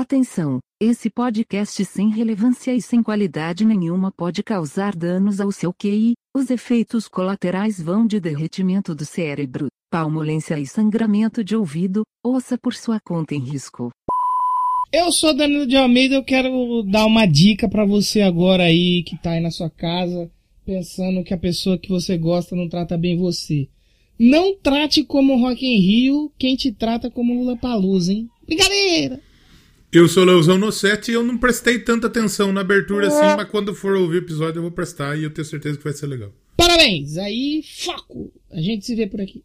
Atenção! Esse podcast sem relevância e sem qualidade nenhuma pode causar danos ao seu QI. Os efeitos colaterais vão de derretimento do cérebro, palmolência e sangramento de ouvido. Ouça por sua conta em risco. Eu sou Danilo de Almeida, eu quero dar uma dica pra você agora aí que tá aí na sua casa, pensando que a pessoa que você gosta não trata bem você. Não trate como Rock in Rio quem te trata como Lula Palusa, hein? Brincadeira! Eu sou Leozão Nossetti e eu não prestei tanta atenção na abertura assim, mas quando for ouvir o episódio eu vou prestar e eu tenho certeza que vai ser legal. Parabéns! Aí, Foco! A gente se vê por aqui.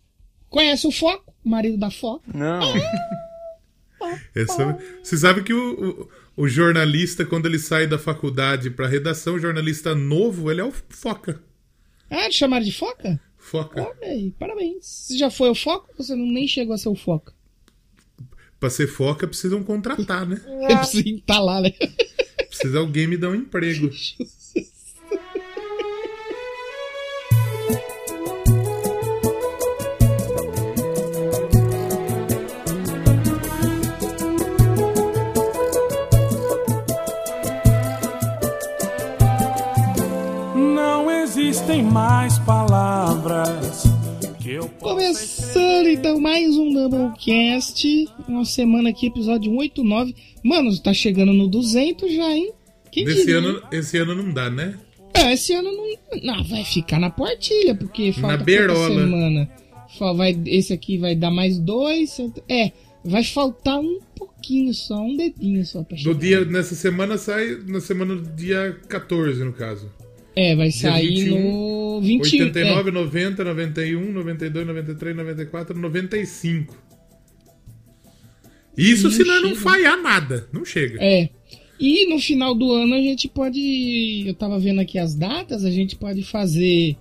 Conhece o Foco? Marido da Foco? Não. Essa- Você sabe que o, o, o jornalista, quando ele sai da faculdade pra redação, o jornalista novo, ele é o Foca. Ah, te chamaram de Foca? Foca. Olha aí, parabéns. Você já foi o Foco ou você não nem chegou a ser o Foca? Pra ser Foca, precisam contratar, né? Eu preciso estar lá, né? Precisa alguém me dar um emprego. Não existem mais palavras Começando então mais um Doublecast. Uma semana aqui, episódio 189. Mano, tá chegando no 200 já, hein? Quem Esse diria, ano, esse ano não dá, né? É, esse ano não. Não, vai ficar na portilha, porque falta pouca beirola. semana. Vai, esse aqui vai dar mais dois. É, vai faltar um pouquinho só, um dedinho só pra chegar. dia, nessa semana sai, na semana do dia 14, no caso. É, vai sair 21, no 21. 89, 90, 91, 92, 93, 94, 95. Isso Não se nós não falhar nada. Não chega. É. é. E no final do ano a gente pode. Eu tava vendo aqui as datas, a gente pode fazer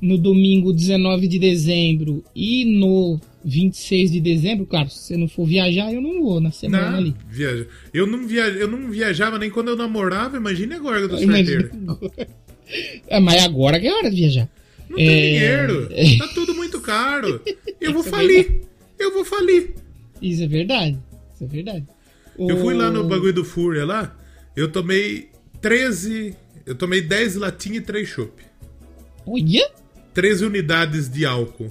no domingo 19 de dezembro e no 26 de dezembro. Claro, se você não for viajar, eu não vou na semana Não, ali. viaja. Eu não, via, eu não viajava nem quando eu namorava, imagine agora que eu tô solteiro. É, mas agora que é hora de viajar. Não tem É. dinheiro. Tá tudo muito caro. Eu vou falir. Eu vou falir. Isso é verdade. Isso é verdade. Eu fui lá no bagulho do Fúria lá, eu tomei 13. Eu tomei 10 latinhas e 3 chopp. Olha! 13 unidades de álcool.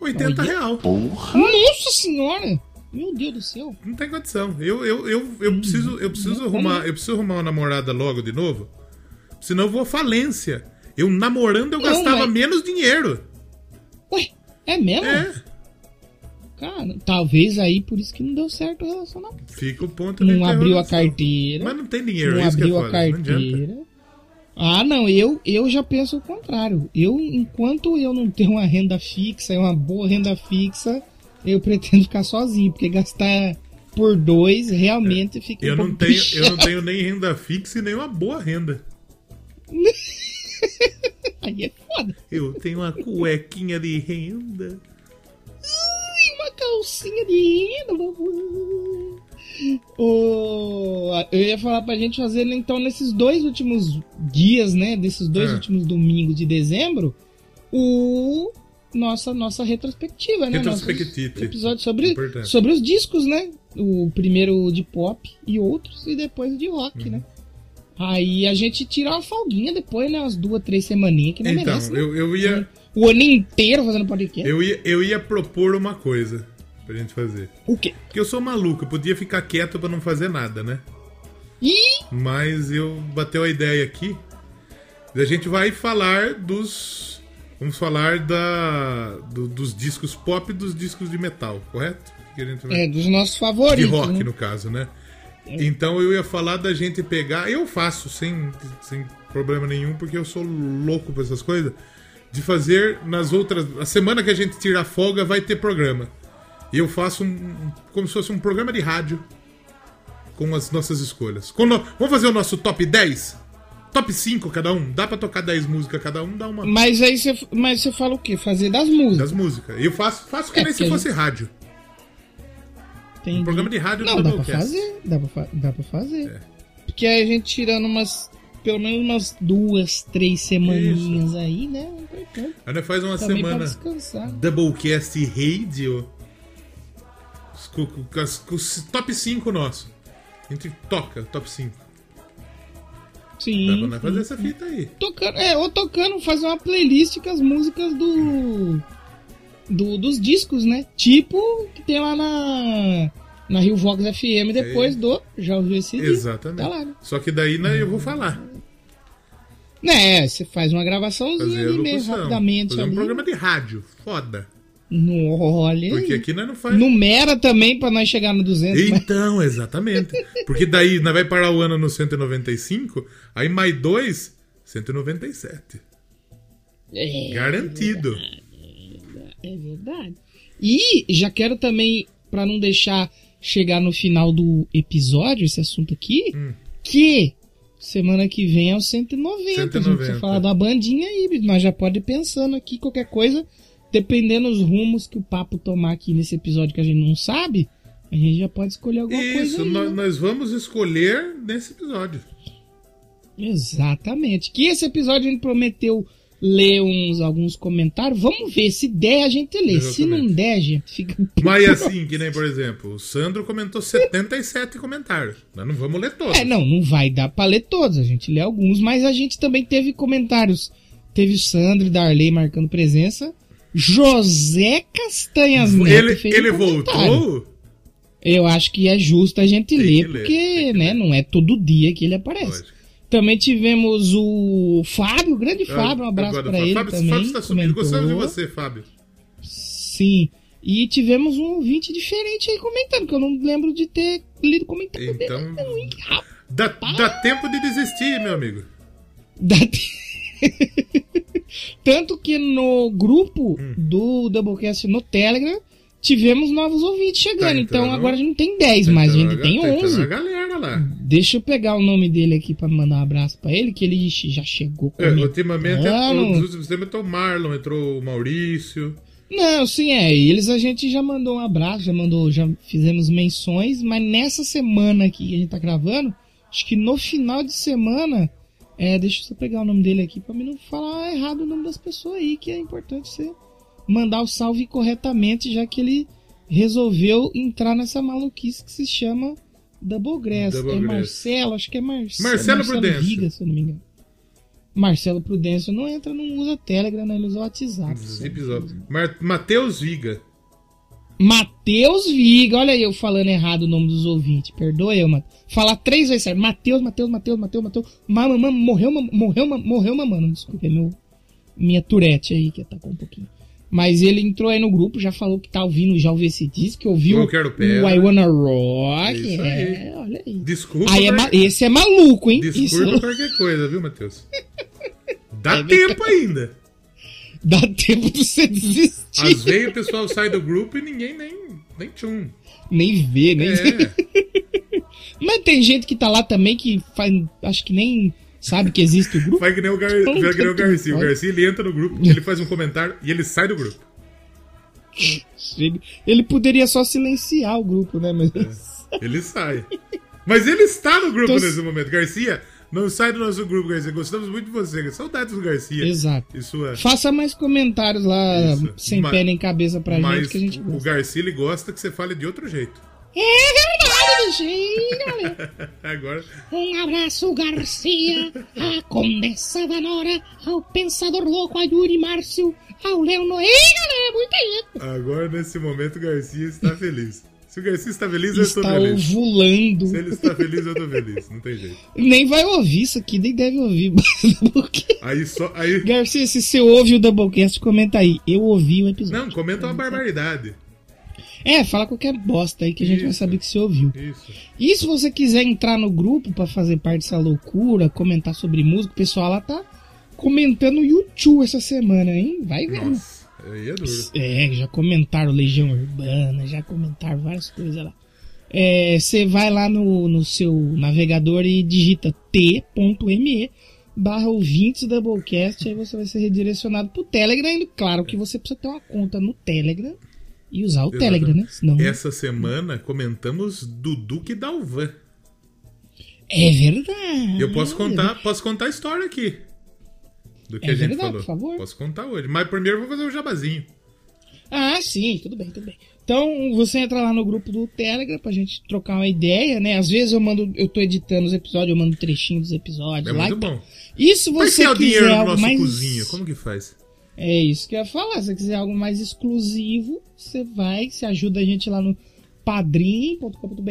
80 Olha. real. Nossa senhora! Meu Deus do céu. Não tem condição. Eu, eu, eu, eu preciso, eu preciso arrumar. Eu preciso arrumar uma namorada logo de novo. Senão eu vou à falência. Eu namorando eu Não, gastava mas- menos dinheiro. Ué, é mesmo? É. Cara, talvez aí por isso que não deu certo o relacionamento. Fica o ponto Não abriu a carteira. Mas não tem dinheiro, não é é abriu a foda. Não carteira. Ah, não, eu, eu já penso o contrário. Eu, enquanto eu não tenho uma renda fixa, uma boa renda fixa, eu pretendo ficar sozinho, porque gastar por dois realmente fica Eu um não, tenho, eu não tenho nem renda fixa e nem uma boa renda. Aí é foda. Eu tenho uma cuequinha de renda. Ui, uma calcinha de renda. Ô, eu ia falar pra gente fazer, então, nesses dois últimos dias, né? Desses dois É. últimos domingos de dezembro, o nossa, nossa retrospectiva, né? Retrospectiva. Nossos episódios sobre, Importante. sobre os discos, né? O primeiro de pop e outros, e depois de Uhum. rock, né? Aí a gente tira uma folguinha depois, né? Umas duas, três semaninhas que não Então, merece, né? eu, eu, ia, O ano inteiro fazendo podcast. eu, ia, eu ia propor uma coisa pra gente fazer. O quê? Porque eu sou maluco, eu podia ficar quieto pra não fazer nada, né? Ih! Mas eu bateu a ideia aqui. A gente vai falar dos. Vamos falar da, do- dos discos pop e dos discos de metal, correto? Vai- É, dos nossos de favoritos. rock, né? no caso, né? Então eu ia falar da gente pegar. Eu faço sem, sem problema nenhum, porque eu sou louco pra essas coisas. De fazer nas outras. A semana que a gente tirar folga vai ter programa. E eu faço um, como se fosse um programa de rádio com as nossas escolhas. No- Vamos fazer o nosso top 10? Top 5 cada um? Dá pra tocar 10 músicas cada um? Dá uma. Mas aí você, mas você fala o quê? Fazer das músicas. Das músicas. Eu faço, faço que É, nem se fosse rádio. Entendi. um programa de rádio Não, no dá pra fazer. Dá pra, fa- dá pra fazer. É. Porque aí a gente tirando umas. Pelo menos umas duas, três semaninhas aí, né? Nós faz uma semana. Doublecast Radio. Os top 5 nosso. A gente toca top 5. Sim. Dá pra nós fazer essa fita aí. Tocando, é, ou tocando, fazer uma playlist com as músicas do, do dos discos, né? Tipo que tem lá na na Rio Vox FM depois do já ouviu esse? Exatamente. Tá lá, né? Só que daí né, eu vou falar. Né, você faz uma gravaçãozinha ali meio locução. rapidamente Fazer um ali. programa de rádio. Foda. No, olha Porque aí. aqui nós não faz. Numera também pra nós chegar no 200. mas- Então, exatamente. Porque daí nós vai parar o ano no 195, aí mais dois, 197. É, Garantido. É verdade. E já quero também, pra não deixar chegar no final do episódio, esse assunto aqui, Hum. que semana que vem é o 190. A gente 190. falar da bandinha aí, nós já pode ir pensando aqui qualquer coisa, dependendo dos rumos que o papo tomar aqui nesse episódio que a gente não sabe, a gente já pode escolher alguma coisa Isso, nós, né? nós vamos escolher nesse episódio. Exatamente. Que esse episódio a gente prometeu ler uns, alguns comentários. Vamos ver, se der a gente lê. Se não Exatamente. der, a gente fica. Mas assim, que nem, por exemplo, o Sandro comentou 77 comentários. Nós não vamos ler todos. É, não, não vai dar pra ler todos. A gente lê alguns, mas a gente também teve comentários. Teve o Sandro e Darley marcando presença. José Castanhas Neto Ele, ele um voltou? Eu acho que é justo a gente Tem ler, que ler, porque, né, ler. não é todo dia que ele aparece. Lógico. Também tivemos o Fábio, o grande Fábio, um abraço pra ele Fábio, também. Fábio está sumindo. Gostamos de você, Fábio. Sim. E tivemos um ouvinte diferente aí comentando, que eu não lembro de ter lido comentário Então- dele. Dá, dá tempo de desistir, meu amigo. dá Tanto que no grupo Hum. do Doublecast no Telegram tivemos novos ouvintes chegando. Tá então agora a gente não tem 10, mas a Então, gente tem tá entrando 11. a galera lá. Deixa eu pegar o nome dele aqui pra mandar um abraço pra ele, que ele já chegou É, comentando. ultimamente, nos últimos tempos entrou o Marlon, entrou o Maurício. Não, sim, é. Eles a gente já mandou um abraço, já mandou, já fizemos menções, mas nessa semana aqui que a gente tá gravando, acho que no final de semana, é, deixa eu só pegar o nome dele aqui pra mim não falar errado o nome das pessoas aí, que é importante você mandar o salve corretamente, já que ele resolveu entrar nessa maluquice que se chama Double Grass. Double é Grass. Marcelo, acho que é Mar Marcelo Prudêncio. Viga, se eu não me engano. Marcelo Prudêncio não entra, não usa Telegram, ele usa WhatsApp. Episódio. Mar- Matheus Viga. Matheus Viga, olha aí eu falando errado o nome dos ouvintes. Perdoa eu, mano. Falar três vezes certo. Matheus, Matheus, Matheus, Matheus, Matheus. Mamãe, morreu, morreu, morreu, mamando. Desculpa, é meu, minha turete aí que atacou um pouquinho. Mas ele entrou aí no grupo, já falou que tá ouvindo, já ouviu esse disco, que ouviu o I Wanna Rock. É, aí. olha aí. Desculpa. Aí é ma- esse é maluco, hein? Desculpa Isso qualquer coisa, viu, Matheus? Dá É tempo ainda. dá tempo de você desistir. Às vezes o pessoal sai do grupo e ninguém nem, nem tchum. Nem vê, nem É, Mas tem gente que tá lá também que faz, acho que nem sabe que existe o grupo. vai que nem o, Gar... que nem o Garcia. O Garcia ele entra no grupo, ele faz um comentário e ele sai do grupo. Ele, ele poderia só silenciar o grupo, né? Mas Ele sai. Mas ele está no grupo Então, nesse momento. Garcia, não sai do nosso grupo, Garcia. Gostamos muito de você. Saudades do Garcia. Exato. Sua... faça mais comentários lá, Isso. sem Ma- pé nem cabeça pra Mas gente, que a gente o gosta. Garcia ele gosta que você fale de outro jeito. É verdade, Agora, Um abraço, Garcia, à Condessa da Nora, ao Pensador Louco, a Yuri Márcio, ao Leonor. Ei, galera, muita gente! agora nesse momento o Garcia está feliz. Se o Garcia está feliz, eu estou Está feliz. ovulando. Se ele está feliz, eu estou feliz. Não tem jeito. Nem vai ouvir isso aqui, nem deve ouvir. Aí só. Aí. Garcia, se você ouve o Doublecast, comenta aí. Eu ouvi o episódio. Não, comenta uma barbaridade. É, fala qualquer bosta aí que a gente vai Isso. saber que você ouviu. Isso. E se você quiser entrar no grupo pra fazer parte dessa loucura, comentar sobre música, o pessoal lá tá comentando YouTube essa semana, hein? Vai. Nossa, aí é duro. É, já comentaram Legião Urbana, já comentaram várias coisas lá. É, Você vai lá no, no seu navegador e digita t.me barra ouvintes Doublecast, aí você vai ser redirecionado pro Telegram, e claro que você precisa ter uma conta no Telegram e usar o Exatamente. Telegram, né? Senão... Essa semana comentamos do Duque Dalvan. É verdade. Eu posso contar, posso contar a história aqui. Do que É a gente verdade, falou. por favor. Posso contar hoje. Mas primeiro eu vou fazer o jabazinho. Ah, sim, tudo bem, tudo bem. Então, você entra lá no grupo do Telegram pra gente trocar uma ideia, né? Às vezes eu mando, eu tô editando os episódios, eu mando trechinho dos episódios É lá. muito bom. Por que você é o quiser dinheiro no nosso mais... cozinho? Como que faz? É isso que eu ia falar. Se você quiser algo mais exclusivo, você vai, você ajuda a gente lá no padrim.com.br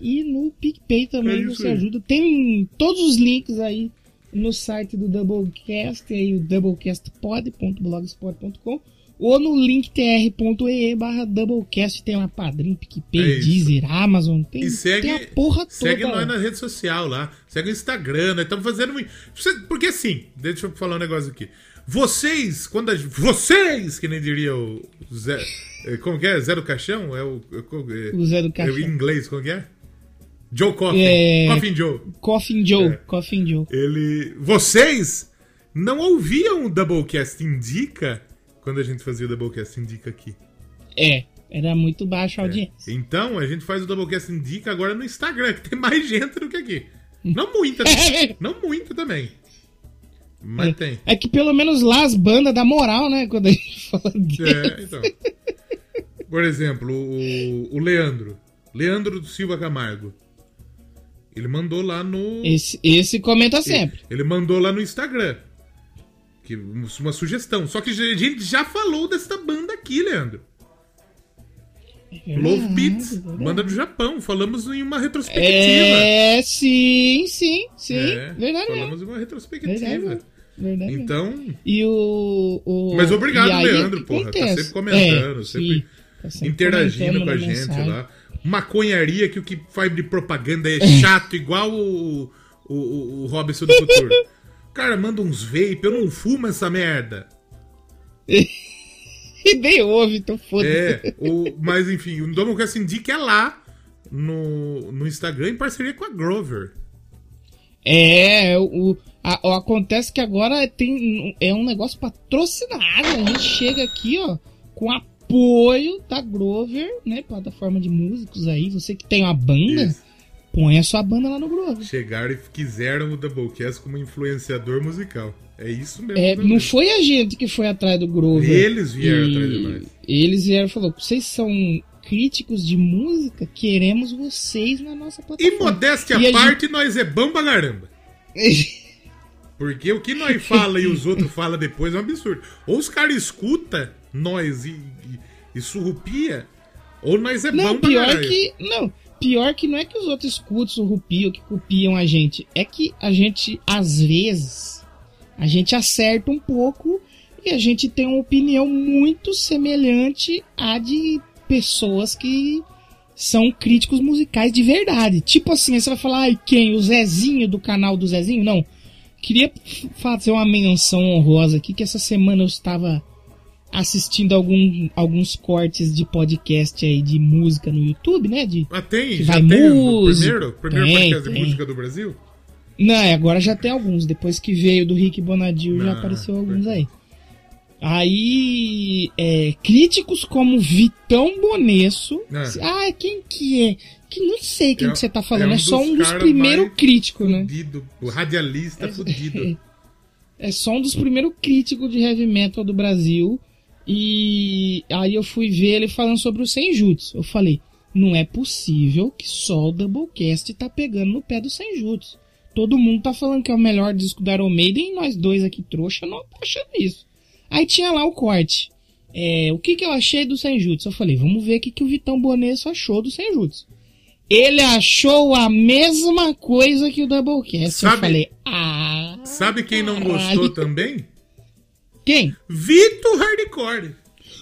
e no PicPay também É você aí. ajuda. Tem todos os links aí no site do Doublecast, aí o doublecastpod.blogspot.com ou no linktr.ee barra Doublecast tem uma Padrim, PicPay, É. Deezer, Amazon, tem, E segue, tem a porra toda. segue lá. nós na rede social lá. Segue o Instagram. Nós estamos fazendo Porque assim, deixa eu falar um negócio aqui. Vocês, quando a, vocês, que nem diria o Zé. eh, Como que é? Zé do Caixão? É o. é é- O Zé do é Caixão. o inglês, como que é? Joe Coffin. É. Coffin Joe. Coffin Joe, É. Coffin Joe. Ele. Vocês não ouviam o Doublecast Indica quando a gente fazia o Doublecast Indica aqui. É, era muito baixa a audiência. Então a gente faz o Doublecast Indica agora no Instagram, que tem mais gente do que aqui. Não muita, É. não muita também. Mas tem. É que pelo menos lá as bandas dá moral, né? Quando a gente fala dele. É, então. Por exemplo, o, o Leandro. Leandro do Silva Camargo. Ele mandou lá no. Esse, esse comenta sempre. Ele mandou lá no Instagram. Que, uma sugestão. Só que a gente já falou dessa banda aqui, Leandro. Love Beats, banda do Japão. Falamos em uma retrospectiva. É, sim, sim, sim. É, verdade. Falamos em uma retrospectiva. Verdade. Verdade. Então. E o, o- Mas obrigado, aí, Leandro, porra. Tá sempre comentando, É, sempre tá sempre interagindo comentando com a gente mensagem. lá. Maconharia que o que faz de propaganda é chato, igual o, o, o, Robson do Futuro. Cara manda uns vape, eu não fumo essa merda. Nem ouve, então foda-se. É, o, mas enfim, o Domocast Indica é lá no, no Instagram em parceria com a Grover. É, o, a- o- acontece que agora tem, é um negócio patrocinado. A gente chega aqui, ó, com apoio da Grover, né? Plataforma de músicos aí. Você que tem uma banda, Isso. põe a sua banda lá no Grover. Chegaram e quiseram o Doublecast como influenciador musical. É isso mesmo. É, também. não foi a gente que foi atrás do Grover. Eles vieram atrás de nós. Eles vieram e falaram: vocês são críticos de música, queremos vocês na nossa E plataforma. modéstia E à a parte, nós é bom pra caramba. Porque o que nós fala e os outros falam depois é um absurdo. Ou os caras escutam nós e, e, e surrupia, ou nós é Não, bom pra pior caralho. que. Não, pior que não é que os outros escutam o rupiam, que copiam a gente. É que a gente, às vezes, a gente acerta um pouco e a gente tem uma opinião muito semelhante à de pessoas que são críticos musicais de verdade. Tipo assim, você vai falar, ai, quem? O Zezinho do canal do Zezinho? Não. Queria fazer uma menção honrosa aqui, que essa semana eu estava assistindo algum, alguns cortes de podcast aí de música no YouTube, né? De, Mas tem, que já vai tem música, primeiro, primeiro tem, podcast de tem. música do Brasil? Não, é, agora já tem alguns. Depois que veio do Rick Bonadil, já Ah, apareceu alguns aí. Aí, é, críticos como Vitão Bonesso. Ah. Ah, quem que é? Que não sei quem É- que você tá falando. é É, um só dos um dos primeiros críticos, né? Fudido, o radialista fudido. É só um dos primeiros críticos de heavy metal do Brasil. E aí eu fui ver ele falando sobre o Senjutsu. Eu falei, não é possível que só o Doublecast tá pegando no pé do Senjutsu. Todo mundo tá falando que é o melhor disco da Iron Maiden e nós dois aqui trouxa não tá achando isso. Aí tinha lá o corte. É, o que que eu achei do Senjutsu? Eu falei, vamos ver o que, que o Vitão Bonesso achou do Senjutsu. Ele achou a mesma coisa que o Doublecast. Eu Sabe- falei, ah... Sabe quem não caralho. gostou também? Quem? Vito Hardcore.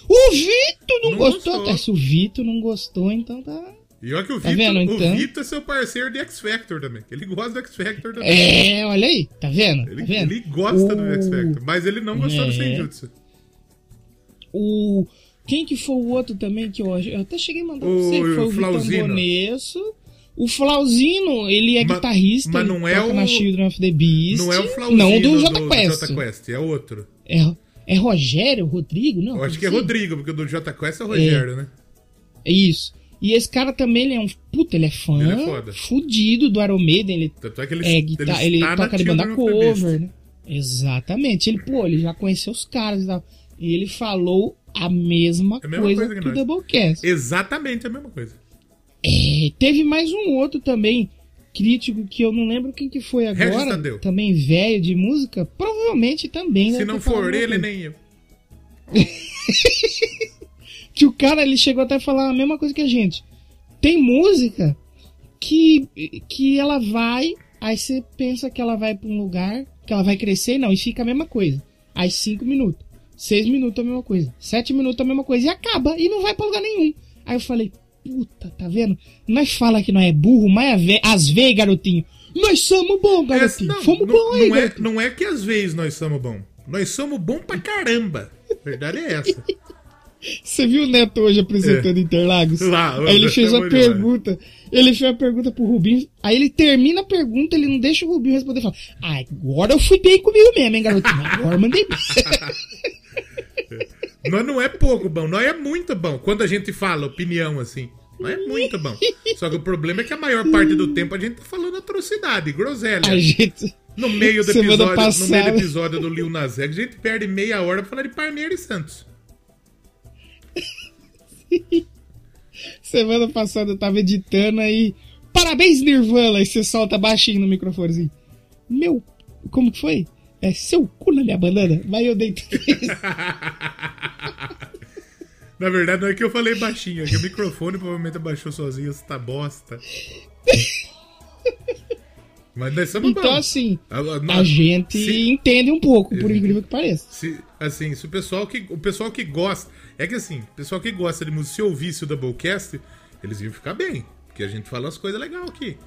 O Vito não, Não gostou. gostou. Tá, se o Vito não gostou, então tá. E olha que o Tá Vito, vendo, o então? Vito é seu parceiro de X Factor também. Ele gosta do X Factor também. É, olha aí, tá vendo? Ele, tá vendo? ele gosta do O- X Factor, mas ele não gostou do É. Senjutsu. O. Quem que foi o outro também que eu, eu até cheguei a mandar pra O você? que Foi o Vitão Flauzino. Bonesso. O Flauzino, ele é Ma- guitarrista. mas não é o- na Children of the Beast. Não é o Flauzino Não do do Jota Quest. Jota Quest, é outro. É, é Rogério, Rodrigo? Não. Eu acho que é? Rodrigo, porque o do Jota Quest é o Rogério, né? É isso. E esse cara também, ele é um. Puta, ele é fã. Ele é foda. fudido do Iron Maiden. Ele Tanto é que ele, é, guitarra, ele, na toca de banda cover, né? Exatamente. Ele, pô, ele já conheceu os caras e tal. E ele falou a mesma, É a mesma coisa, coisa que o. Doublecast. Exatamente a mesma coisa. É, teve mais um outro também, crítico, que eu não lembro quem que foi agora. Também velho de música. Provavelmente também. Se deve não for ele, nem eu. que o cara ele chegou até a falar a mesma coisa que a gente. Tem música que que ela vai, aí você pensa que ela vai pra um lugar, que ela vai crescer, não, e fica a mesma coisa. Aí cinco minutos, seis minutos a mesma coisa, sete minutos a mesma coisa e acaba e não vai pra lugar nenhum. Aí eu falei, puta, tá vendo? Nós fala que não é burro, mas às ve- às vezes, garotinho, nós somos bom, É, garotinho. não, Fomos não, bom aí, não, é, não é que às vezes nós somos bom. Nós somos bom pra caramba. A verdade é essa. Você viu o Neto hoje apresentando Interlagos? É. Lá, aí ele fez é uma bom demais. pergunta. Ele fez uma pergunta pro Rubinho. Aí ele termina a pergunta, ele não deixa o Rubinho responder. Fala, ah, agora eu fui bem comigo mesmo, hein, garotinho? Agora eu mandei bem. Nós não é pouco bom, nós é muito bom. Quando a gente fala opinião assim, nós é muito bom. Só que o problema é que a maior parte do tempo a gente tá falando atrocidade, groselha. A gente. No meio do episódio, no meio do episódio do Lil Nas X, a gente perde meia hora pra falar de Parmeira e Santos. Semana passada eu tava editando aí. Parabéns, Nirvana! Aí você solta baixinho no microfonezinho. Meu. Como que foi? É seu cu na minha banana? Vai eu dei três. Na verdade, não é que eu falei baixinho, é que o microfone provavelmente abaixou sozinho essa bosta. Mas nós somos Então, bons. assim, A- a- gente se- entende um pouco, por incrível que pareça. Se, assim, se o pessoal que o pessoal que gosta, é que assim, o pessoal que gosta de música, se ouvisse o Doublecast, eles iam ficar bem, porque a gente fala umas coisas legais aqui.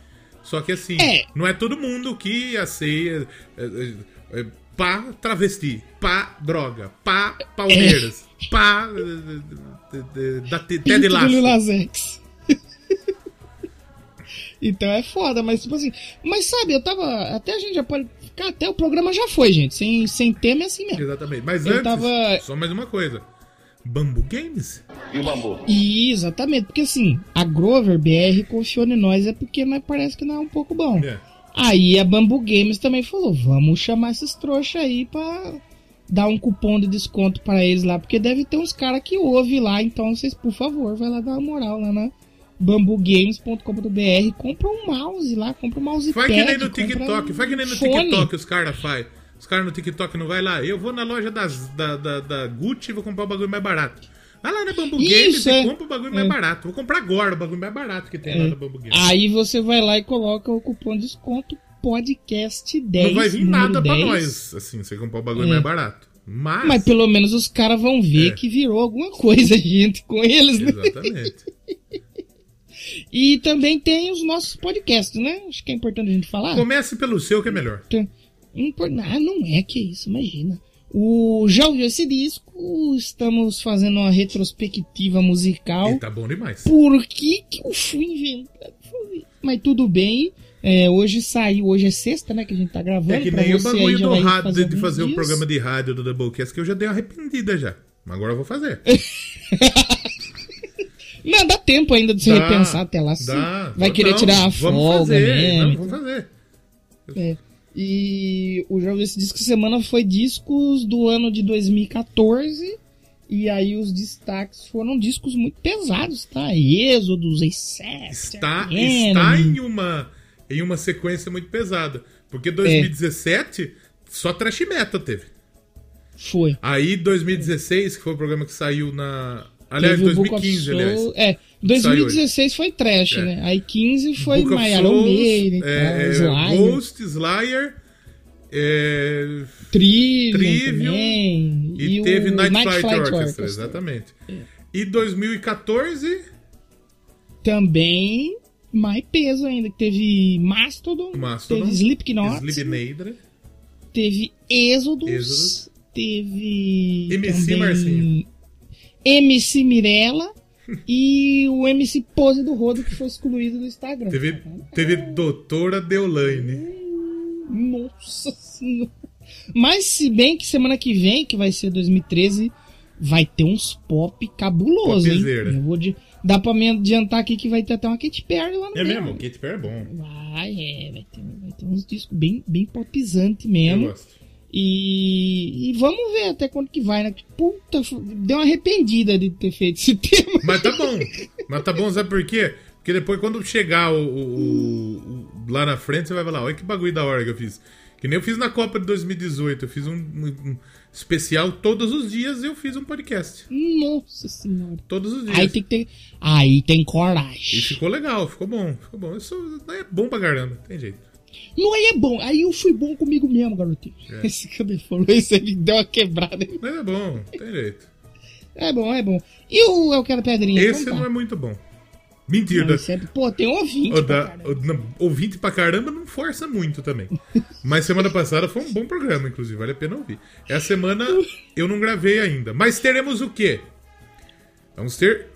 Só que assim, É. não é todo mundo que aceia é, é, é, pá travesti, pá droga, pá Palmeiras, pá é, é, é, da Ted Lasso. Então é foda, mas tipo assim. Mas sabe, eu tava. Até a gente já pode. Ficar, até o programa já foi, gente. Sem, sem tema é assim mesmo. Exatamente. Mas Eu antes, tava- só mais uma coisa. Bambu Games? E exatamente, porque assim, a Grover BR confiou em nós é porque nós parece que não é um pouco bom. É. Aí a Bambu Games também falou: vamos chamar esses trouxas aí pra dar um cupom de desconto pra eles lá, porque deve ter uns caras que ouvem lá, então vocês, por favor, vai lá dar uma moral lá na bambugames.com.br, compra um mouse lá, compra um mouse Faz que nem no TikTok, faz que nem no fone. TikTok os caras fazem. Os caras no TikTok não vai lá. Eu vou na loja das, da, da, da Gucci e vou comprar o bagulho mais barato. Vai lá na Bambu Games é. e compra o bagulho mais É. barato. Vou comprar agora o bagulho mais barato que tem lá na Bambu Games. Aí você vai lá e coloca o cupom de desconto podcast 10. não vai vir nada pra 10. nós, assim, você comprar o bagulho É. mais barato. Mas. Mas pelo menos os caras vão ver É. que virou alguma coisa, gente, com eles, né? Exatamente. E também tem os nossos podcasts, né? Acho que é importante a gente falar. Comece pelo seu que é melhor. Impor- Ah, não é que isso, imagina. O, já ouviu esse disco? Estamos fazendo uma retrospectiva musical. E tá bom demais. Por que, que eu fui inventar? Mas tudo bem. É, hoje saiu, hoje é sexta, né? Que a gente tá gravando. É que nem o bagulho do rádio, de, fazer o dias. programa de rádio do Doublecast, que eu já dei uma arrependida já. Mas agora eu vou fazer. Não, dá tempo ainda de se Dá, repensar até lá. sim. Dá. Vai Não, querer tirar a vamos folga fazer, mesmo. Não, vamos fazer. É. E o jogo desse disco semana foi discos do ano de 2014. E aí os destaques foram discos muito pesados, tá? Êxodos, Accept, Está, Enemy. está em, uma, em uma sequência muito pesada. Porque 2017 só trash metal teve. Foi. Aí 2016, que foi o programa que saiu na. Aliás, Teve o Book of 2015, aliás. É, 2016 foi trash, É. né? Aí 15 foi Almeida e é, é, Slayer, Ghost, Slayer. é, Trivium, Trivium, também. e, o teve Night, Night Flight, Flight Orchestra, Orchestra. exatamente. E 2014, Também mais peso ainda, que teve Mastodon, Mastodon, teve Slipknot, teve Êxodos, Êxodos. teve MC também Marcinho. MC Mirella e o MC Pose do Rodo que foi excluído do Instagram. teve, teve Doutora Deolaine. Nossa senhora. Mas se bem que semana que vem, que vai ser 2013, vai ter uns pop cabuloso, hein? Popzera. Eu vou de... Dá pra me adiantar aqui que vai ter até uma Katy Perry lá no É mesmo, Katy Perry é bom. Vai, é, vai ter, vai ter uns discos bem, bem popizante Eu mesmo. gosto. E, e vamos ver até quando que vai, né? Puta, deu uma arrependida de ter feito esse tema. Mas tá bom. Mas tá bom, sabe por quê? Porque depois, quando chegar o, o- o- lá na frente, você vai falar: olha que bagulho da hora que eu fiz. Que nem eu fiz na Copa de 2018. Eu fiz um, um- um especial todos os dias eu fiz um podcast. Nossa senhora. Todos os dias. Aí tem que ter. Aí tem E coragem. ficou legal, ficou bom, ficou bom. Isso é bom pra caramba, tem jeito. Não aí é bom. Aí eu fui bom comigo mesmo, garotinho. É. Esse ele falou, esse ele deu uma quebrada. Mas é bom, tem jeito. É bom, é bom. E o Eu Quero Pedrinha? Esse Como não é muito bom. Mentira. Não, é- Pô, tem ouvinte. O pra da, o, ouvinte pra caramba não força muito também. Mas semana passada foi um bom programa, inclusive, vale a pena ouvir. Essa semana eu não gravei ainda. Mas teremos o quê? Vamos ter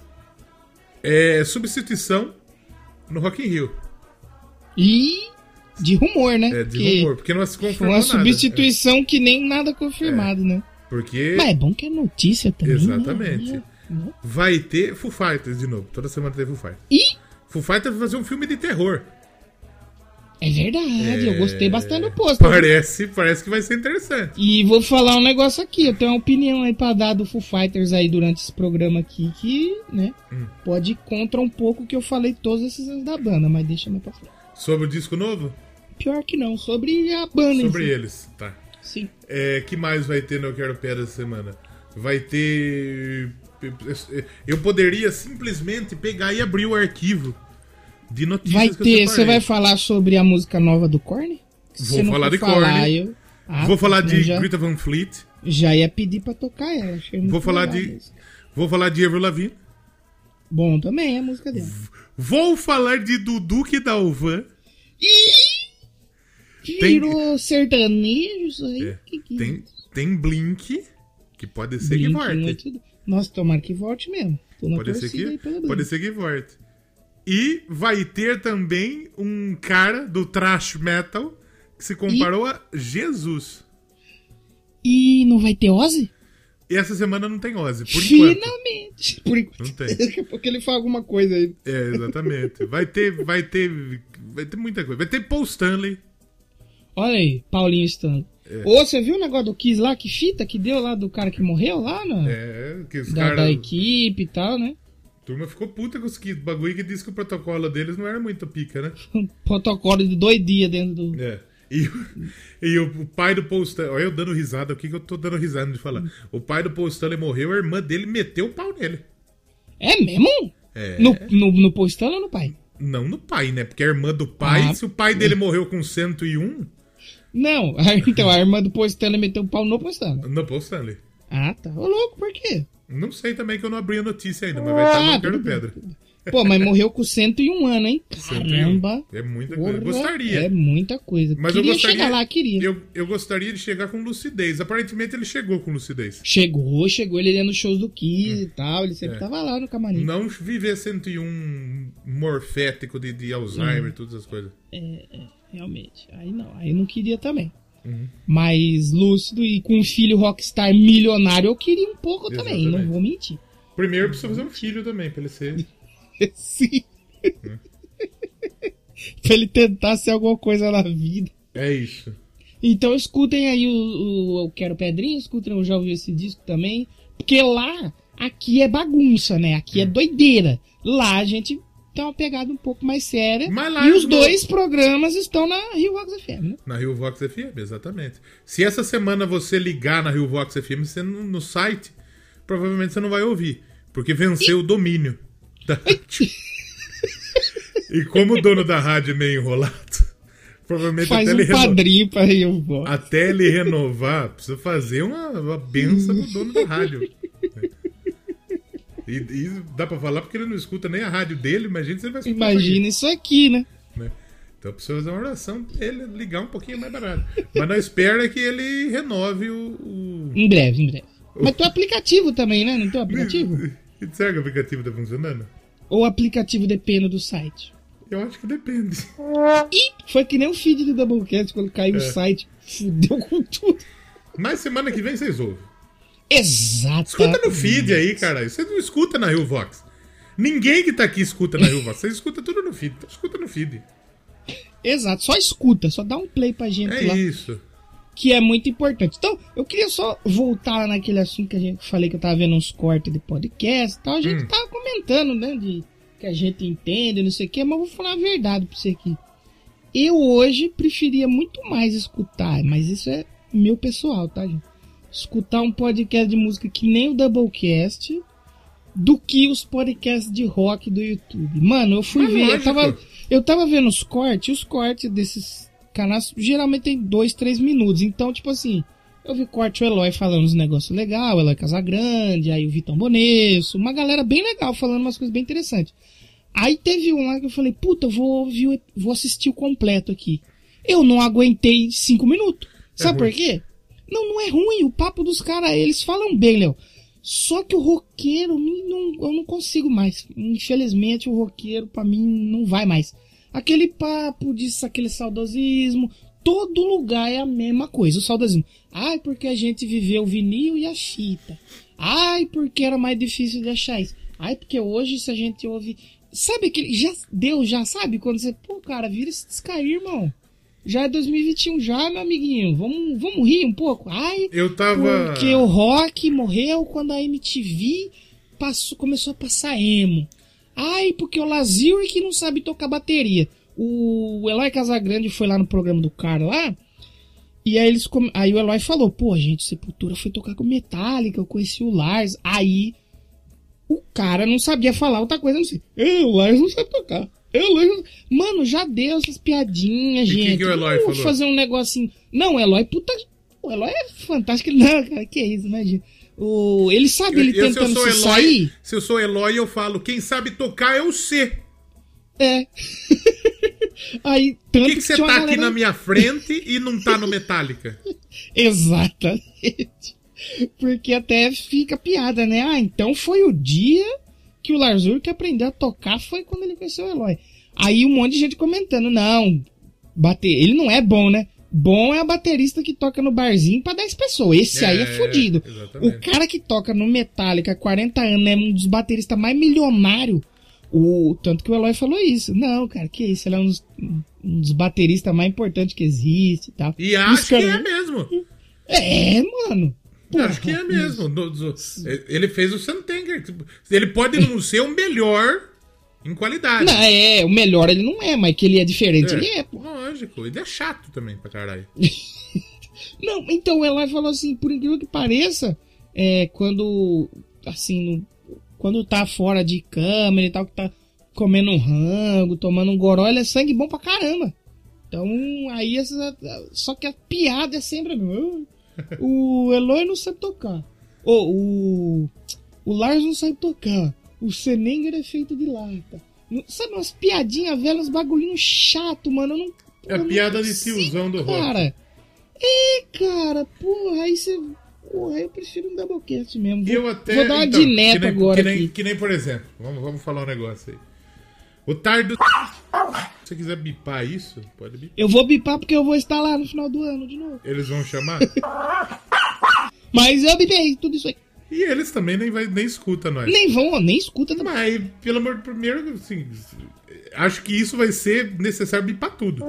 é, substituição no Rock in Rio. E de rumor, né? É, de Que rumor, porque não se confirmou uma nada. substituição que nem nada confirmado, né? É, porque Mas é bom que é notícia também. Exatamente. Né? Né? vai ter Foo Fighters de novo. Toda semana tem Foo Fighters. E Foo Fighters vai fazer um filme de terror. é verdade, eu gostei bastante do post. Parece, parece que vai ser interessante. E vou falar um negócio aqui, eu tenho uma opinião aí pra dar do Foo Fighters aí durante esse programa aqui, que, né, Hum. pode ir contra um pouco o que eu falei todos esses anos da banda, mas deixa mais pra frente. Sobre o disco novo? Pior que não, sobre a banda Sobre eles, tá. Sim. É, que mais vai ter no Eu Quero Pedra essa semana? Vai ter. Eu poderia simplesmente pegar e abrir o arquivo de notícias Vai ter, você vai falar sobre a música nova do Korn? Vou não falar de Korn. eu... Ah, Vou falar senão de já, Greta Van Fleet. já ia pedir pra tocar ela. achei muito Vou falar de. Vou falar de Avril Lavigne. Bom também é a música dela. Vou falar de Dudu que Dalvan. Virou sertanejo isso aí? É, Que que- Tem, tem Blink, que pode ser Blink que volte. muito- Nossa, tomara que volte mesmo. Pode ser que, pode ser que volte. E vai ter também um cara do thrash metal que se comparou a Jesus. E não vai ter Ozzy? E essa semana não tem Ozzy, por enquanto. Finalmente. Por enquanto. Não tem. Daqui a pouco ele fala alguma coisa aí. É, exatamente. Vai ter, vai ter, vai ter muita coisa. Vai ter Paul Stanley. Olha aí, Paulinho Stanley. É. Ô, você viu o negócio do Kiss lá? Que fita que deu lá do cara que morreu lá, né? É, que os da, caras. da equipe e tal, né? A turma ficou puta com os que- bagulho que disse que o protocolo deles não era muito pica, né? Protocolo de dois dias dentro do. É. E, e o, pai do Paul Stanley. Olha eu dando risada, o que, que eu tô dando risada de falar? O pai do Paul Stanley morreu, a irmã dele meteu o pau nele. É mesmo? É. No, no, no postão ou no pai? Não no pai, né? Porque a irmã do pai, Ah. se o pai dele morreu com 101, Não, então a irmã do postão meteu o pau no postão. no Paul Stanley. Ah, tá. Ô, louco, por quê? Não sei também que eu não abri a notícia ainda, mas vai estar Ah, no tudo bem, Pedra. Pô, mas morreu com 101 anos, hein? 101. Caramba. É muita coisa. Porra, Gostaria. É muita coisa. Mas queria eu gostaria. chegar lá, queria. Eu, eu gostaria de chegar com lucidez. Aparentemente ele chegou com lucidez. Chegou, chegou, ele ia nos shows do Kiss e tal, ele sempre É. tava lá no camarim. Não viver 101 morfético de, de Alzheimer e todas as coisas. Realmente. Aí não, aí eu não queria também. Uhum. Mas lúcido e com um filho rockstar milionário, eu queria um pouco também, Exatamente. não vou mentir. Primeiro precisa fazer um filho também, pra ele ser. Sim. pra ele tentar ser alguma coisa na vida. É isso. Então escutem aí o, o Eu Quero Pedrinha, escutem o Já Ouviu Esse Disco também. Porque lá, aqui é bagunça, né? Aqui é doideira. Lá a gente tem uma pegada um pouco mais séria. E os dois programas estão na Rio Rocks FM, né? Na Rio Vox FM, exatamente. Se essa semana você ligar na Rio Vox FM, você no, no site, provavelmente você não vai ouvir. Porque venceu o domínio da rádio. e como o dono da rádio é meio enrolado, provavelmente Faz até, um ele padrinho pra Rio Rocks. até ele renovar, precisa fazer uma, uma benção no dono da rádio. E, e dá pra falar porque ele não escuta nem a rádio dele, imagina se ele vai escutar. Imagina isso aqui, né? né? Então precisa fazer uma oração pra ele ligar um pouquinho mais barato. Mas nós espera que ele renove o. o... Em breve, em breve. Mas tem o aplicativo também, né? Não tem o aplicativo? E será que o aplicativo tá funcionando? Ou o aplicativo depende do site? Eu acho que depende. Ih, foi que nem o feed do Doublecast quando caiu o É. site. Fudeu com tudo. Mas semana que vem vocês ouvem. Exato. Escuta no feed aí, caralho. Você não escuta na Rio Vox. Ninguém que tá aqui escuta na Rio Vox. Você escuta tudo no feed. Então escuta no feed. Exato, só escuta, só dá um play pra gente É lá. isso. que é muito importante. Então, eu queria só voltar naquele assunto que a gente falei que eu tava vendo uns cortes de podcast e tal. A gente Hum. tava comentando, né? De que a gente entende, não sei o quê, mas eu vou falar a verdade pra você aqui. Eu hoje preferia muito mais escutar, mas isso é meu pessoal, tá, gente? Escutar um podcast de música que nem o Doublecast do que os podcasts de rock do YouTube. Mano, eu fui Mas ver, eu tava, eu tava vendo os cortes, e os cortes desses canais geralmente tem dois, três minutos. Então, tipo assim, eu vi corte o Eloy falando uns negócios legais, o Eloy Casagrande, aí o Vitão Bonesso, uma galera bem legal falando umas coisas bem interessantes. Aí teve um lá que eu falei, puta, eu vou ouvir, o- vou assistir o completo aqui. Eu não aguentei cinco minutos. Sabe ruim. por quê? Não, não é ruim. O papo dos caras, eles falam bem, Léo. Só que o roqueiro, não, eu não consigo mais. Infelizmente, o roqueiro, pra mim, não vai mais. Aquele papo disso, aquele saudosismo. Todo lugar é a mesma coisa, o saudosismo. Ai, porque a gente viveu o vinil e a fita. Ai, porque era mais difícil de achar isso. Ai, porque hoje se a gente ouve. Sabe aquele. Já deu, já sabe? Quando você. Pô, cara, vira esse descair, irmão. Já é 2021 já, meu amiguinho. Vamos, vamos rir um pouco. Ai, Eu tava. porque o rock morreu quando a MTV passou, começou a passar emo. Ai, porque o Lazir que não sabe tocar bateria. O Eloy Casagrande foi lá no programa do cara lá. E aí, eles aí o Eloy falou: pô, gente, Sepultura foi tocar com Metallica, eu conheci o Lars. Aí o cara não sabia falar outra coisa, não sei. "É, o Lars não sabe tocar. "É, o Lars não-" Mano, já deu essas piadinhas, E que gente. que o Eloy Vamos falou? fazer um negocinho. Não, o Eloy, puta. O Eloy é fantástico. Não, cara, que isso, imagina. O, ele sabe, ele Eu- tentando sou se Eloy, sair. se eu sou Eloy, eu falo, quem sabe tocar é o C. É. Aí, Por tanto que, que você tá uma aqui galera- na minha frente e não tá no Metallica? Exatamente. Porque até fica piada, né? Ah, então foi o dia que o Lars Ulrich aprendeu a tocar, foi quando ele conheceu o Eloy. Aí um monte de gente comentando, não, bater, ele não é bom, né? Bom é a baterista que toca no barzinho pra 10 pessoas. Esse aí é É, fudido. exatamente. O cara que toca no Metallica há 40 anos é um dos bateristas mais milionários. O, tanto que o Eloy falou isso. Não, cara, que isso? Ele é um dos, um dos bateristas mais importantes que existe e tal. E os acho que é mesmo. É, mano. acho que é mesmo. No- ele fez o Santenger. Ele pode não ser o melhor em qualidade. Não, é, o melhor ele não é, mas que ele é diferente, ele é, pô. Lógico. Ele é chato também pra caralho. Não, então o Eloy falou assim, por incrível que pareça, é, quando, assim, no- quando tá fora de câmera e tal, que tá comendo um rango, tomando um goró, ele é sangue bom pra caramba. Então, aí, essa, só que a piada é sempre a mesma. O Eloy não sabe tocar. Ô, o, o Lars não sabe tocar. O Senenger é feito de lata. Não- Sabe umas piadinhas velhas, uns bagulhinhos chato, mano. Eu não, É eu não piada de consigo, tiozão do rock. Cara, é, cara, porra, aí você. Porra, eu prefiro um Doublecast mesmo. Vou, Eu até. vou dar uma então, de neto que nem, agora que nem, que nem, por exemplo, vamos, vamos falar um negócio aí. O Tardo. Se você quiser bipar isso, pode bipar. Eu vou bipar porque eu vou estar lá no final do ano de novo. Eles vão chamar. Mas eu bipei tudo isso aí. E eles também nem, vai, nem escutam nós. Nem vão, nem escuta também. Mas, pelo amor de primeiro, assim, acho que isso vai ser necessário bipar tudo.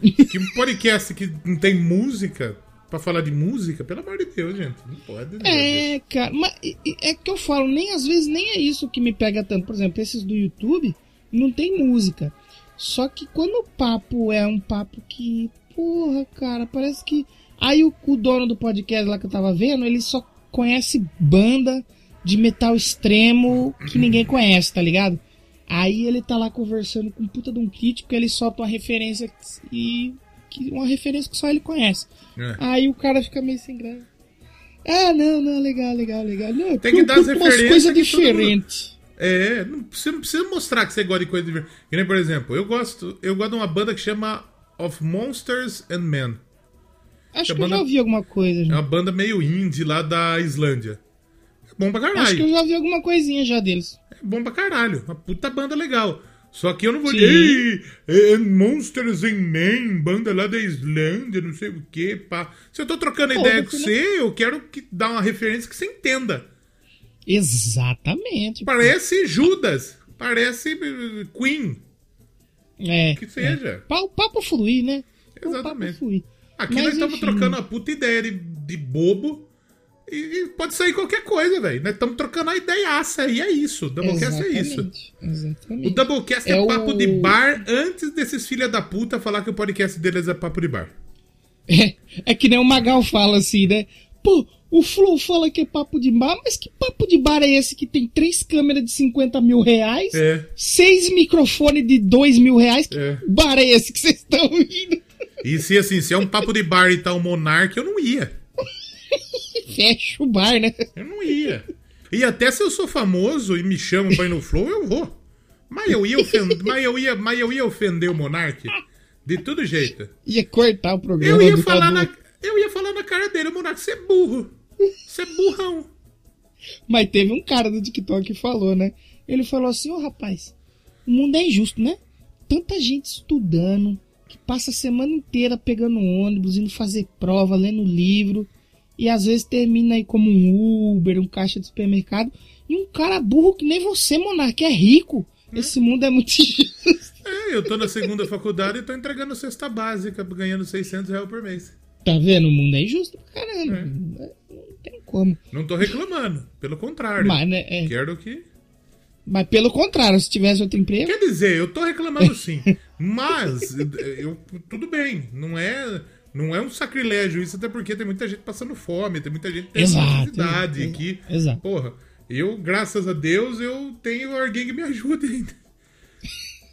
que um podcast que não tem música, pra falar de música, pelo amor de Deus, gente, não pode. né? É, cara, mas é que eu falo, nem às vezes nem é isso que me pega tanto. Por exemplo, esses do YouTube não tem música. Só que quando o papo é um papo que, porra, cara, parece que. Aí o, o dono do podcast lá que eu tava vendo, ele só conhece banda de metal extremo que ninguém conhece, tá ligado? Aí ele tá lá conversando com um puta de um crítico, ele solta uma referência e. Uma referência que só ele conhece. É. Aí o cara fica meio sem graça. Ah, não, não, legal, legal, legal. Não, Tem que dar as referências mundo- diferentes. É, não, você não precisa mostrar que você gosta de coisa. Que nem, por exemplo, eu gosto, eu gosto de uma banda que chama Of Monsters and Men. Acho a que eu banda- já ouvi alguma coisa. É Já. uma banda meio indie lá da Islândia. É bom pra Acho que eu caralho. já ouvi alguma coisinha já deles. É bom pra caralho. Uma puta banda legal. Só que eu não vou dizer, Ei, é Monsters and Men, banda lá da Islândia, não sei o que, pá. Se eu tô trocando Pô, ideia com você eu quero que dar uma referência que você entenda. Exatamente. Parece Judas, parece eh, Queen, É. que seja. Pra o papo fluir, né? Pra o Exatamente. papo fluir. Aqui Mas, nós estamos trocando uma puta ideia de, de bobo. E, e pode sair qualquer coisa, velho. Nós estamos trocando a ideiaça e é isso. O Doublecast é isso. Exatamente, O Exatamente. Doublecast é, É papo o- de bar antes desses filha da puta falar que o podcast deles é papo de bar. É, é que nem o Magal fala assim, né? Pô, o Flow fala que é papo de bar, mas que papo de bar é esse que tem três câmeras de 50 mil reais, É. seis microfones de 2 mil reais? Que É. bar é esse que vocês estão indo? E se assim, se é um papo de bar e tá o Monark, eu não ia. Fecha o bar, né? Eu não ia. E até se eu sou famoso e me chamam pra ir no Flow, eu vou. Mas eu ia ofender, mas eu ia, mas eu ia ofender o Monark de todo jeito. Ia cortar o programa Eu ia falar na, eu ia falar na cara dele, Monark, você é burro. Você é burrão. Mas teve um cara do TikTok que falou, né? Ele falou assim, ô rapaz, o mundo é injusto, né? Tanta gente estudando, que passa a semana inteira pegando ônibus, indo fazer prova, lendo livro, e às vezes termina aí como um Uber, um caixa de supermercado, e um cara burro que nem você, Monark, que é rico. Esse mundo é muito injusto. É, eu tô na segunda faculdade e tô entregando cesta básica, ganhando 600 reais por mês. Tá vendo? O mundo é injusto pra caramba. Não tem como. Não tô reclamando, pelo contrário. Mas, né, é, Quero que mas pelo contrário, se tivesse outro emprego, Quer dizer, eu tô reclamando sim. Mas, eu, tudo bem. Não é, não é um sacrilégio isso, até porque tem muita gente passando fome, tem muita gente Exato, necessidade exato, aqui. exato. Porra, eu, graças a Deus, eu tenho alguém que me ajude ainda.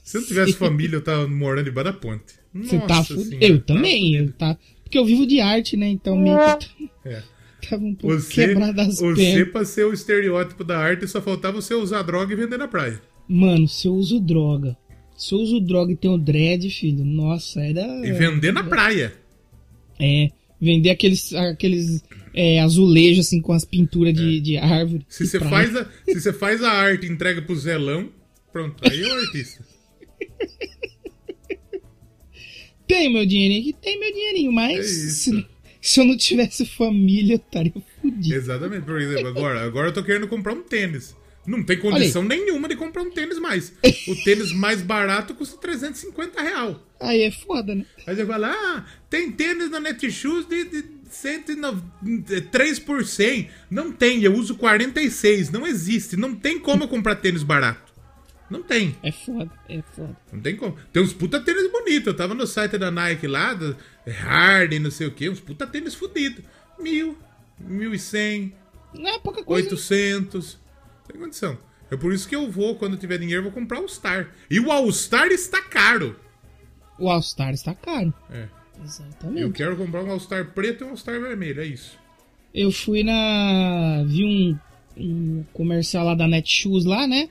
Se eu não tivesse família, eu tava morando debaixo da ponte. Você tá Nossa fudido. Eu também, eu tá. Porque eu vivo de arte, né? Então meio que É. tava um pouco Você, quebrado as você pernas. pra ser o estereótipo da arte, só faltava você usar droga e vender na praia. Mano, se eu uso droga, se eu uso droga e tenho dread, filho, nossa, era. E vender na praia. É. Vender aqueles, aqueles é, azulejos assim com as pinturas de, de árvore. Se você praia. faz, a, se você faz a arte e entrega pro Zelão, pronto, aí é o artista. Tem meu dinheirinho aqui, tem meu dinheirinho, É mas isso. Se, eu não tivesse família, eu estaria fudido. Exatamente. Por exemplo, agora, agora eu tô querendo comprar um tênis. Não tem condição nenhuma de comprar um tênis mais. O tênis mais barato custa 350 real. Aí é foda, né? Aí você fala, ah, tem tênis na Netshoes de, de 109 3 por 100. Não tem, eu uso 46. Não existe. Não tem como eu comprar tênis barato. Não tem. É foda, é foda. Não tem como. Tem uns puta tênis bonitos. Eu tava no site da Nike lá, do Harden, não sei o que, uns puta tênis fudidos. Mil, mil e cem, Não é pouca coisa. 800. Tem condição. É por isso que eu vou, quando tiver dinheiro, vou comprar o Star. E o All Star está caro. O All Star está caro. É. Exatamente. Eu quero comprar um All Star preto e um All Star vermelho, é isso. Eu fui na. Vi um, um comercial lá da Netshoes lá, né?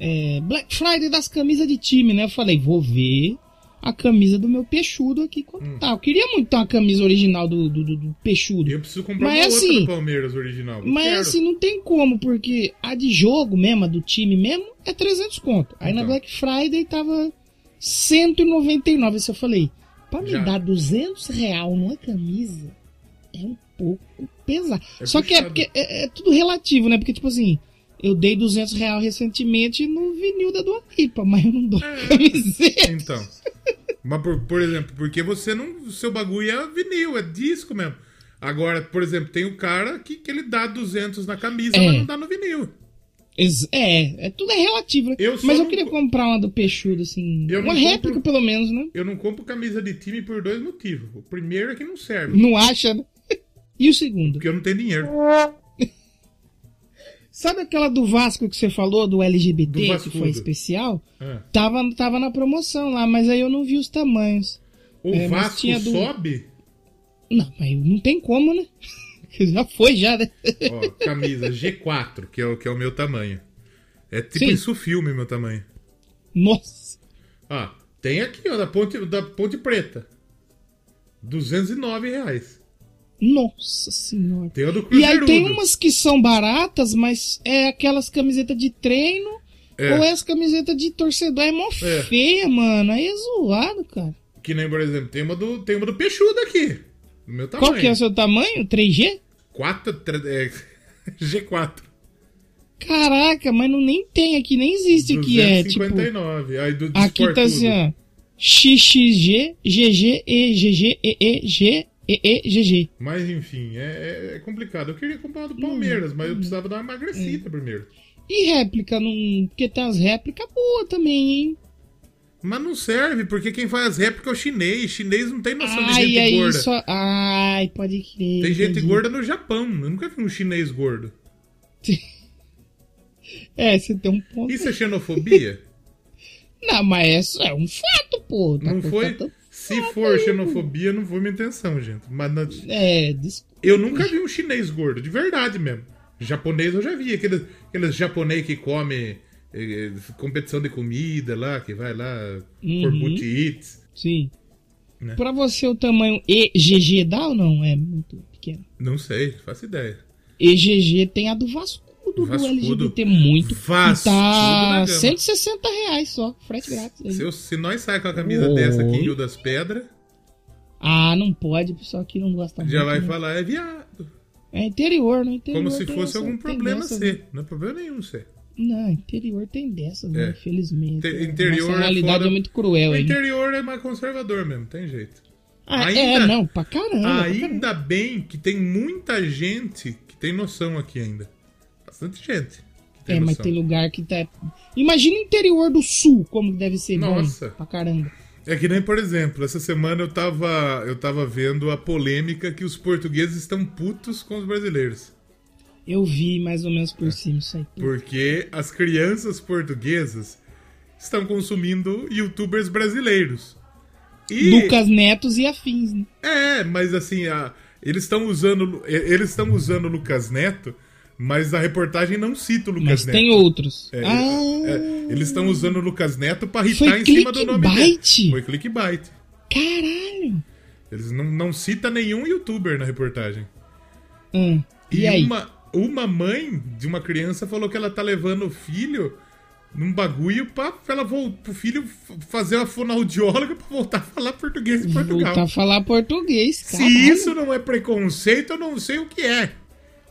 É, Black Friday das camisas de time, né? Eu falei, vou ver a camisa do meu peixudo aqui. Quanto Hum. tá? Eu queria muito ter uma camisa original do, do, do- do peixudo. Eu preciso comprar Mas uma outra assim- do Palmeiras original. Mas quero. assim, não tem como, porque a de jogo mesmo, a do time mesmo, é 300 conto. Aí na Então. Black Friday tava 199. Isso eu falei, pra me Já. dar 200 real numa camisa, é um pouco pesado. É Só que é puxado. porque é, é tudo relativo, né? Porque, tipo assim, eu dei 200 real recentemente no vinil da Dua Lipa, mas eu não dou camiseta. Então. Mas, por, por exemplo, porque você não. o Seu bagulho é vinil, é disco mesmo. Agora, por exemplo, tem o cara que, que ele dá 200 na camisa, É. mas não dá no vinil. É, é tudo é relativo, né? Eu mas eu não queria co- comprar uma do Peixudo, assim. Eu uma réplica, compro- pelo menos, né? Eu não compro camisa de time por dois motivos. O primeiro é que não serve, Não acha, né? E o segundo? porque eu não tenho dinheiro. Sabe aquela do Vasco que você falou, do LGBT, Do que foi especial? É. Tava, tava na promoção lá, mas aí eu não vi os tamanhos. O É, Vasco tinha do- sobe, Não, mas não tem como, né? Já foi, já, né? ó, camisa G4, que é, o, que é o meu tamanho. É tipo Sim. isso filme, meu tamanho. Nossa. Ah, tem aqui, ó, da Ponte, da Ponte Preta. 209 reais. Nossa senhora. Tem do E aí tem umas que são baratas, mas é aquelas camisetas de treino É. ou é as camisetas de torcedor. É mó É. feia, mano. Aí é zoado, cara. Que nem, por exemplo, tem uma do, tem uma do Peixudo aqui. Do meu tamanho. Qual que é o seu tamanho? 3G? 4, é, G4. Caraca, mas não nem tem aqui, nem existe aqui. É tipo. 259. Aí do Aqui tá assim, ó. XXG, GG, E, GG, E, E, G, GG. Mas enfim, é, é complicado. Eu queria comprar uma do Hum, Palmeiras, mas eu precisava dar uma emagrecida É. primeiro. E réplica, não... porque tem as réplicas boas também, hein? Mas não serve, porque quem faz réplica é o chinês. Chinês não tem noção de Ai, gente aí gorda. só. Ai, pode crer. Tem gente entendi. gorda no Japão. Eu nunca vi um chinês gordo. É, você tem um ponto. Isso é xenofobia? Não, mas é, é um fato, pô. Tá não foi? tão- Se for xenofobia, não foi minha intenção, gente. Mas na- É, desculpa. eu nunca vi um chinês gordo, de verdade mesmo. Japonês eu já vi. Aqueles, aqueles japonês que come eh, competição de comida lá, que vai lá por Uhum. booty eats. Sim. Né? Pra você o tamanho EGG dá ou não? É muito pequeno. Não sei, faço ideia. EGG tem a do Vascudo, Vascudo. do LGBT muito. Vascudo que tá na gama. 160 reais só, frete grátis. Se, eu- se nós sair com a camisa dessa aqui em Rio das Pedras, Ah, não pode, pessoal aqui não gosta já muito. vai né? falar, é viado. É interior, no interior. Como se fosse essa- algum problema dessa, ser. Não é problema nenhum ser. Não, interior tem dessas, né? É. Infelizmente. Te- A interior é realidade foda. é muito cruel O aí. interior é mais conservador mesmo, tem jeito. Ah, ainda- é, não, pra caramba. pra caramba. Ainda bem que tem muita gente que tem noção aqui ainda. Bastante gente. É, mas noção. tem lugar que tá. Imagina o interior do sul, como deve ser Nossa. bom pra caramba. É que nem, por exemplo, essa semana eu tava, eu tava vendo a polêmica que os portugueses estão putos com os brasileiros. Eu vi mais ou menos por cima isso aí. Porque as crianças portuguesas estão consumindo youtubers brasileiros. E, Lucas Netos e afins, né? É, mas assim, a- eles estão usando eles estão usando Lucas Neto, mas a reportagem não cita o Lucas Mas Neto. tem outros. É, ah, é, eles estão usando o Lucas Neto pra irritar em cima do nome dele. clickbait? Foi clickbait. caralho. Eles não, não cita nenhum youtuber na reportagem. Ah, e, E, uma, uma mãe de uma criança falou que ela tá levando o filho num bagulho pra, pra ela pro filho fazer uma fonoaudióloga pra voltar a falar português em Portugal. Voltar a falar português, Se caralho. isso não é preconceito, eu não sei o que é.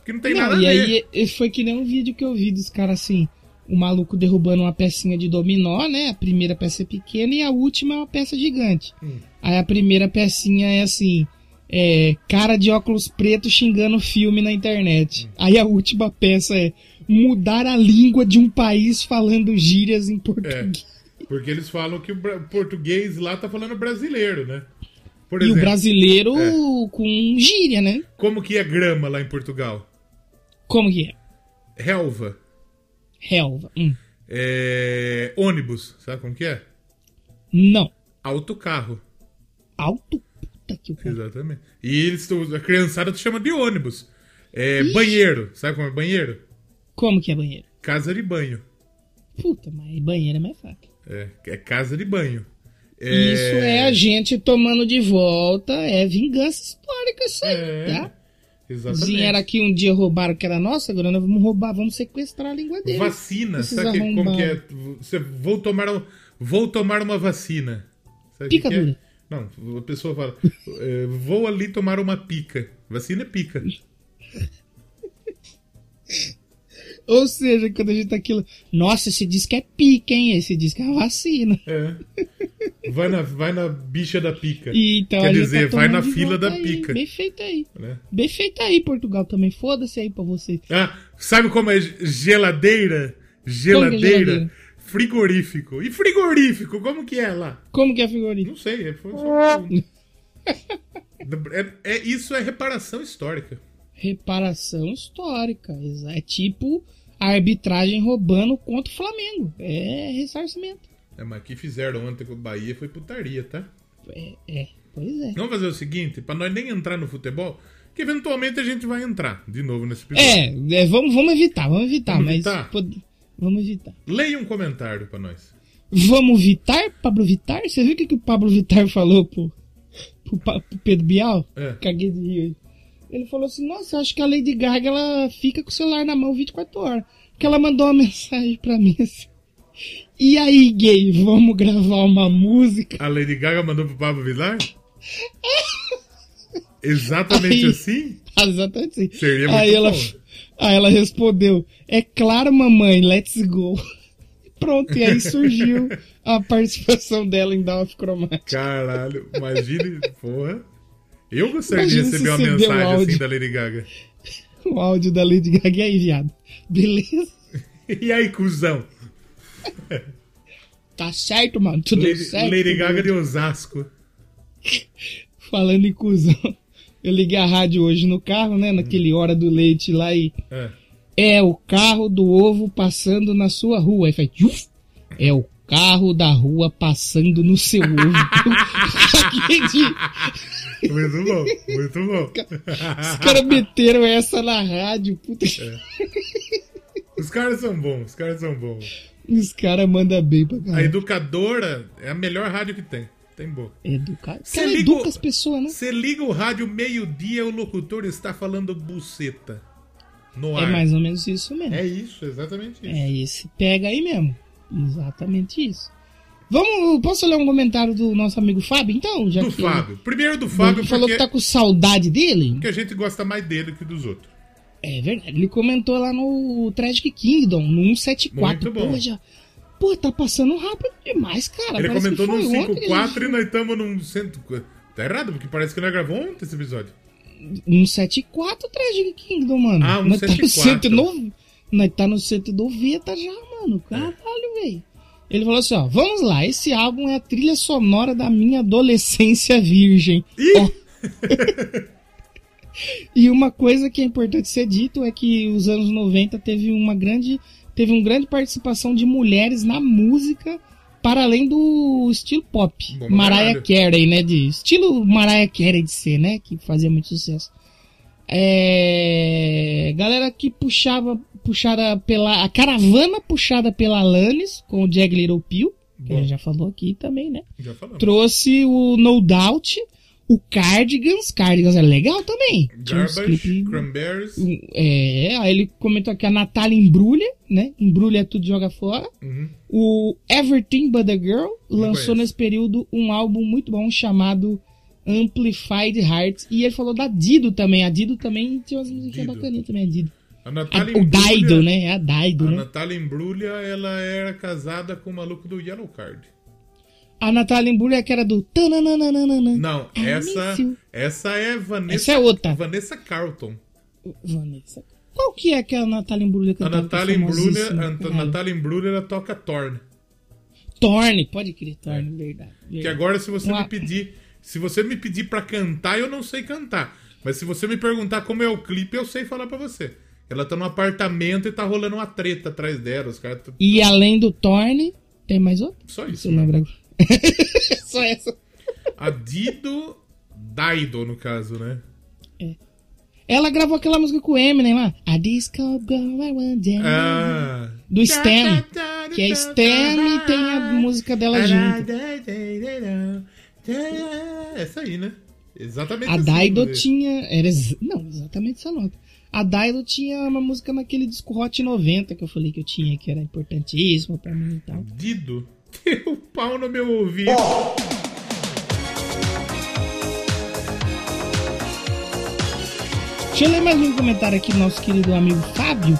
Porque não tem Não, nada a e ver. aí e- foi que nem um vídeo que eu vi dos caras assim, o maluco derrubando uma pecinha de dominó, né? A primeira peça é pequena e a última é uma peça gigante. Hum. Aí a primeira pecinha é assim, é, cara de óculos preto xingando filme na internet. Hum. Aí a última peça é mudar a língua de um país falando gírias em É, português. porque eles falam que o português lá tá falando brasileiro, né? Por E o exemplo, brasileiro É. com gíria, né? como que é grama lá em Portugal? Como que é? Relva. Relva. Hum. É... Ônibus, sabe como que é? Não. Autocarro. Alto puta que o cara. Exatamente. E eles tão- a criançada chama de ônibus. É, banheiro, sabe como é banheiro? Como que é banheiro? Casa de banho. Puta, mas banheiro é mais fácil. É, é casa de banho. Isso é a gente tomando de volta, é vingança histórica isso aí, É, tá? Exatamente. Vieram aqui um dia roubaram que era nossa, agora nós vamos roubar, vamos sequestrar a língua deles. Vacina, sabe que, como que é? Você, vou, tomar, um- vou tomar uma vacina. Sabe o que é? Não, a pessoa fala, é, vou ali tomar uma pica. Vacina é pica. Ou seja, quando a gente tá aquilo, nossa, esse que é pica, hein? Esse que é vacina. É. Vai na, vai na bicha da pica. E, então, Quer dizer, tá vai na fila da aí. pica. Bem feito aí. né? Bem feito aí, Portugal também. Foda-se aí pra você. Ah, sabe como é geladeira? Geladeira? geladeira? Frigorífico. E frigorífico, como que é lá? Como que é figurino? Não sei, é- foi só é, é- Isso é reparação histórica. Reparação histórica. É tipo a arbitragem roubando contra o Flamengo. É ressarcimento. É, mas o que fizeram ontem com o Bahia foi putaria, tá? É, é, pois é. Vamos fazer o seguinte, pra nós nem entrar no futebol, que eventualmente a gente vai entrar de novo nesse episódio. É, é, vamos, vamos evitar, vamos evitar, Vamos mas. evitar? pode- Vamos evitar. Leia um comentário pra nós. Vamos Vitar, Pablo Vitar? Você viu o que, que o Pablo Vitar falou pro, pro, pro Pedro Bial? É. Caguei de rir. Ele falou assim: Nossa, eu acho que a Lady Gaga ela fica com o celular na mão 24 horas. Porque ela mandou uma mensagem pra mim assim. E aí, gay, vamos gravar uma música? A Lady Gaga mandou pro Pablo Vilar? Exatamente Aí- assim? Exatamente assim. Seria muito aí ela, aí ela respondeu: É claro, mamãe, let's go. Pronto, e aí surgiu a participação dela em Down of Chromatic. Caralho, imagine, porra. Eu gostaria de Imagina receber se uma mensagem assim áudio. da Lady Gaga. O áudio da Lady Gaga e aí, viado. Beleza? E aí, cuzão? Tá certo, mano. Tudo Lady, certo. Lady Gaga de Osasco. Falando em cuzão. Eu liguei a rádio hoje no carro, né? Naquele hora do leite lá e. É. É o carro do ovo passando na sua rua. Aí faz. É o carro da rua passando no seu ovo. Muito bom, muito bom. Os caras meteram essa na rádio. Puta. Os caras são bons, os caras são bons. Os caras mandam bem pra A caralho. educadora é a melhor rádio que tem. Tem boa. Educar. Você Ela liga educa as pessoas, né? Você liga o rádio meio-dia, o locutor está falando buceta. No É ar. mais ou menos isso mesmo. É isso, exatamente isso. É esse pega aí mesmo. Exatamente isso. Vamos, posso ler um comentário do nosso amigo Fábio, então? Já Do que Fábio. Primeiro do Ele Fábio, falou porque, que tá com saudade dele. porque a gente gosta mais dele que dos outros. É verdade. Ele comentou lá no Tragic Kingdom, no 174. Muito bom. Pô, já... Pô, tá passando rápido demais, cara. Ele Parece comentou a 5-4 e nós estamos num. Cento... Tá errado, porque parece que nós gravamos ontem esse episódio. gente- 174 Tragic Kingdom, mano. Ah, Nós tá no 174. 109 Nós tá no 190 já, mano. Caralho, velho. Ele falou assim, ó, vamos lá, esse álbum é a trilha sonora da minha adolescência virgem. Ó. e uma coisa que é importante ser dito é que os anos 90 teve uma grande teve uma grande participação de mulheres na música para além do estilo pop. Bom Mariah. Carey, né, de estilo Mariah Carey de ser, né, que fazia muito sucesso. É, galera que puxava puxada pela a caravana puxada pela Alanis com o Jag Little Pill, que Bom. a gente já falou aqui também, né? Já falamos. trouxe o No Doubt, o Cardigans. Cardigans é legal também. Garbage, Cranberries. É, aí ele comentou aqui a Natália Embrulha, né? Embrulha tudo e joga fora. Uhum. O Everything But The Girl lançou conheço. nesse período um álbum muito bom chamado Amplified Hearts. E ele falou da Dido também. A Dido também tinha umas músicas Dido. bacaninhas também, a Dido. A A- Natália o Daido, né? É a Daido, A né? Natália Embrulha, ela era casada com o maluco do Yellow Card. A Natália Embrulha que era do... Não, I essa, essa é Vanessa, Essa é outra. Vanessa Carlton. Vanessa. Qual que é que a Natália Embrulha A cantava? Natália que é Embrulha, a? Natália Embrulha, ela toca Torn. Torne, pode crer, Torne, verdade. Que verdade. agora, se você Uma- me pedir, se você me pedir pra cantar, eu não sei cantar. Mas se você me perguntar como é o clipe, eu sei falar pra você. Ela tá num apartamento e tá rolando uma treta atrás dela. Os caras. E além do Torne, tem mais outro? Só isso. né? Só essa. A Dido Daido, no caso, né? Ela gravou aquela música com o Eminem lá. A Disco Girl I Want Down. Ah. Do Stan. Que é Stan e tem a música dela junto. Essa aí, né? Exatamente A assim, Daido tinha. Era, não, exatamente essa nota. A Daido tinha uma música naquele disco Hot 90 que eu falei que eu tinha, que era importantíssima pra mim e tal. Dido. Tem o pau no meu ouvido. Deixa eu ler mais um comentário aqui do nosso querido amigo Fábio.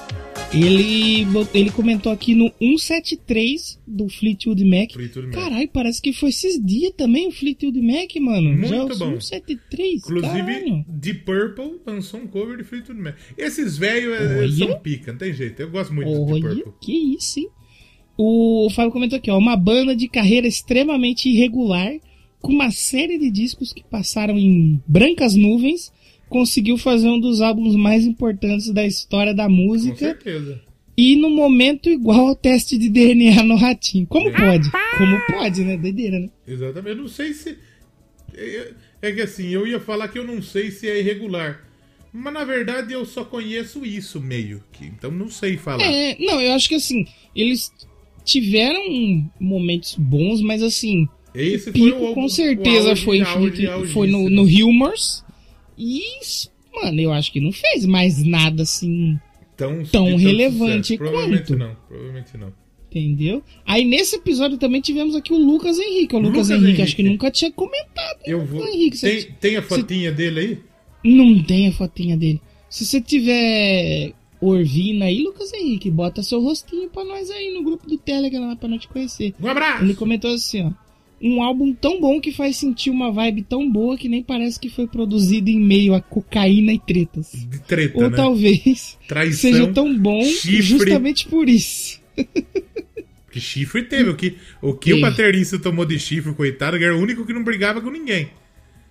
Ele, ele comentou aqui no 173 do Fleetwood Mac. Fleetwood Mac. Caralho, parece que foi esses dias também o Fleetwood Mac, mano. Muito Já é bom. 173. Inclusive, caralho. Deep Purple lançou um cover de Fleetwood Mac. Esses velhos é, Olha. são pica, não tem jeito. Eu gosto muito de Deep Olha, Purple. que isso, hein? O Fábio comentou aqui, ó. Uma banda de carreira extremamente irregular, com uma série de discos que passaram em brancas nuvens, conseguiu fazer um dos álbuns mais importantes da história da Com música. certeza. E no momento igual ao teste de DNA no ratinho. Como pode? Como pode, né? Doideira, né? Exatamente. Eu não sei se. É, é que assim, eu ia falar que eu não sei se é irregular. Mas na verdade eu só conheço isso meio que. Então não sei falar. É, não, eu acho que assim, eles tiveram momentos bons, mas assim, Esse Pico com certeza auge- foi, foi, foi no, no né? Humors. E, mano, eu acho que não fez mais nada assim, tão, tão relevante sucesso. Provavelmente quanto. não. Provavelmente não. entendeu? Aí nesse episódio também tivemos aqui o Lucas Henrique. O Lucas, Lucas Henrique, Henrique. acho que nunca tinha comentado. Eu né, vou. Henrique, você- Tem, tem a fotinha dele aí? Não tem a fotinha dele. Se você tiver Orvina aí, Lucas Henrique, bota seu rostinho pra nós aí no grupo do Telegram lá pra nós te conhecer. Um abraço! Ele comentou assim, ó. Um álbum tão bom que faz sentir uma vibe tão boa que nem parece que foi produzido em meio a cocaína e tretas. De treta, Ou né? talvez Traição, seja tão bom chifre. justamente por isso. Que chifre teve. O que o, que Teve. o baterista tomou de chifre, coitado, era o único que não brigava com ninguém.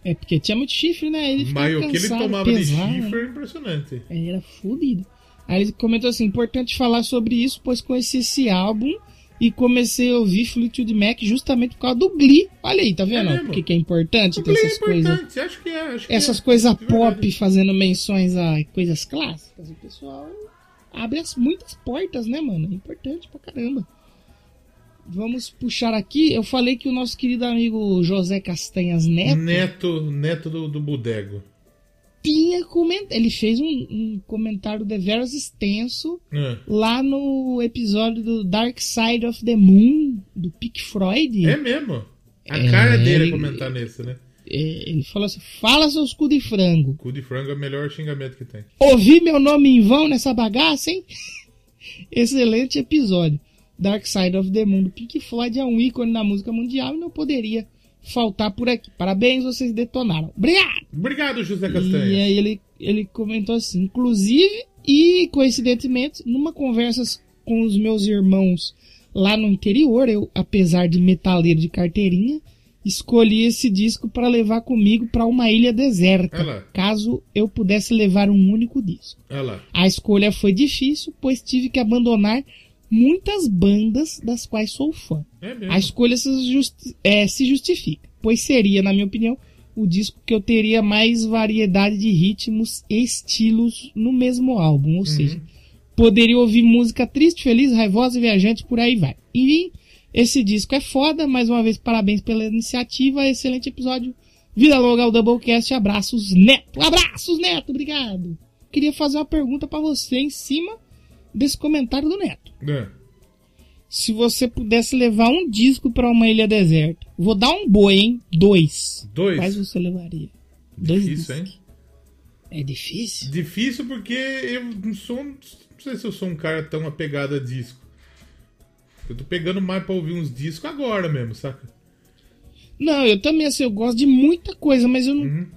É porque tinha muito chifre, né? Ele Mas o que ele tomava pesado, de chifre né? era impressionante. Ele era fudido. Aí ele comentou assim: importante falar sobre isso, pois conheci esse álbum e comecei a ouvir Fleetwood Mac justamente por causa do Glee. Olha aí, tá vendo? É ó, mesmo? Por que é importante ter Glee é essas coisas? importante, acho que é. Que Essas é. coisas verdade. pop fazendo menções a coisas clássicas. O pessoal abre as, muitas portas, né, mano? É importante pra caramba. Vamos puxar aqui. Eu falei que o nosso querido amigo José Castanhas Neto Neto, neto do, do Bodego. Tinha comentado. Ele fez um, um comentário deveras extenso É. lá no episódio do Dark Side of the Moon, do Pink Floyd. É mesmo. A É, cara dele é ele- comentar nesse, né? É, ele falou assim: fala seus cu de frango. Cu de frango é o melhor xingamento que tem. Ouvi meu nome em vão nessa bagaça, hein? Excelente episódio. Dark Side of the Moon do Pink Floyd é um ícone da música mundial e não poderia faltar por aqui. Parabéns, vocês detonaram. Obrigado! Obrigado, José E Castanha. aí ele, ele comentou assim, inclusive, e coincidentemente, numa conversa com os meus irmãos lá no interior, eu, apesar de metaleiro de carteirinha, escolhi esse disco para levar comigo para uma ilha deserta, lá. caso eu pudesse levar um único disco. Lá. A escolha foi difícil, pois tive que abandonar muitas bandas das quais sou fã. É mesmo. A escolha se, justi- é, se justifica, pois seria, na minha opinião, o disco que eu teria mais variedade de ritmos e estilos no mesmo álbum. Ou seja, poderia ouvir música triste, feliz, raivosa, viajante, por aí vai. Enfim, esse disco é foda. Mais uma vez, parabéns pela iniciativa. Excelente episódio. Vida longa ao Doublecast. Abraços, Neto. Abraços, Neto. Obrigado. Queria fazer uma pergunta pra você em cima desse comentário do Neto. É. Se você pudesse levar um disco pra uma ilha deserta, vou dar um boi, hein? Dois. Dois? Quais você levaria? Dois Difícil, hein? discos. É difícil? Difícil porque eu não sou. Não sei se eu sou um cara tão apegado a disco. Eu tô pegando mais pra ouvir uns discos agora mesmo, saca? Não, eu também, assim, eu gosto de muita coisa, mas eu não. Uhum.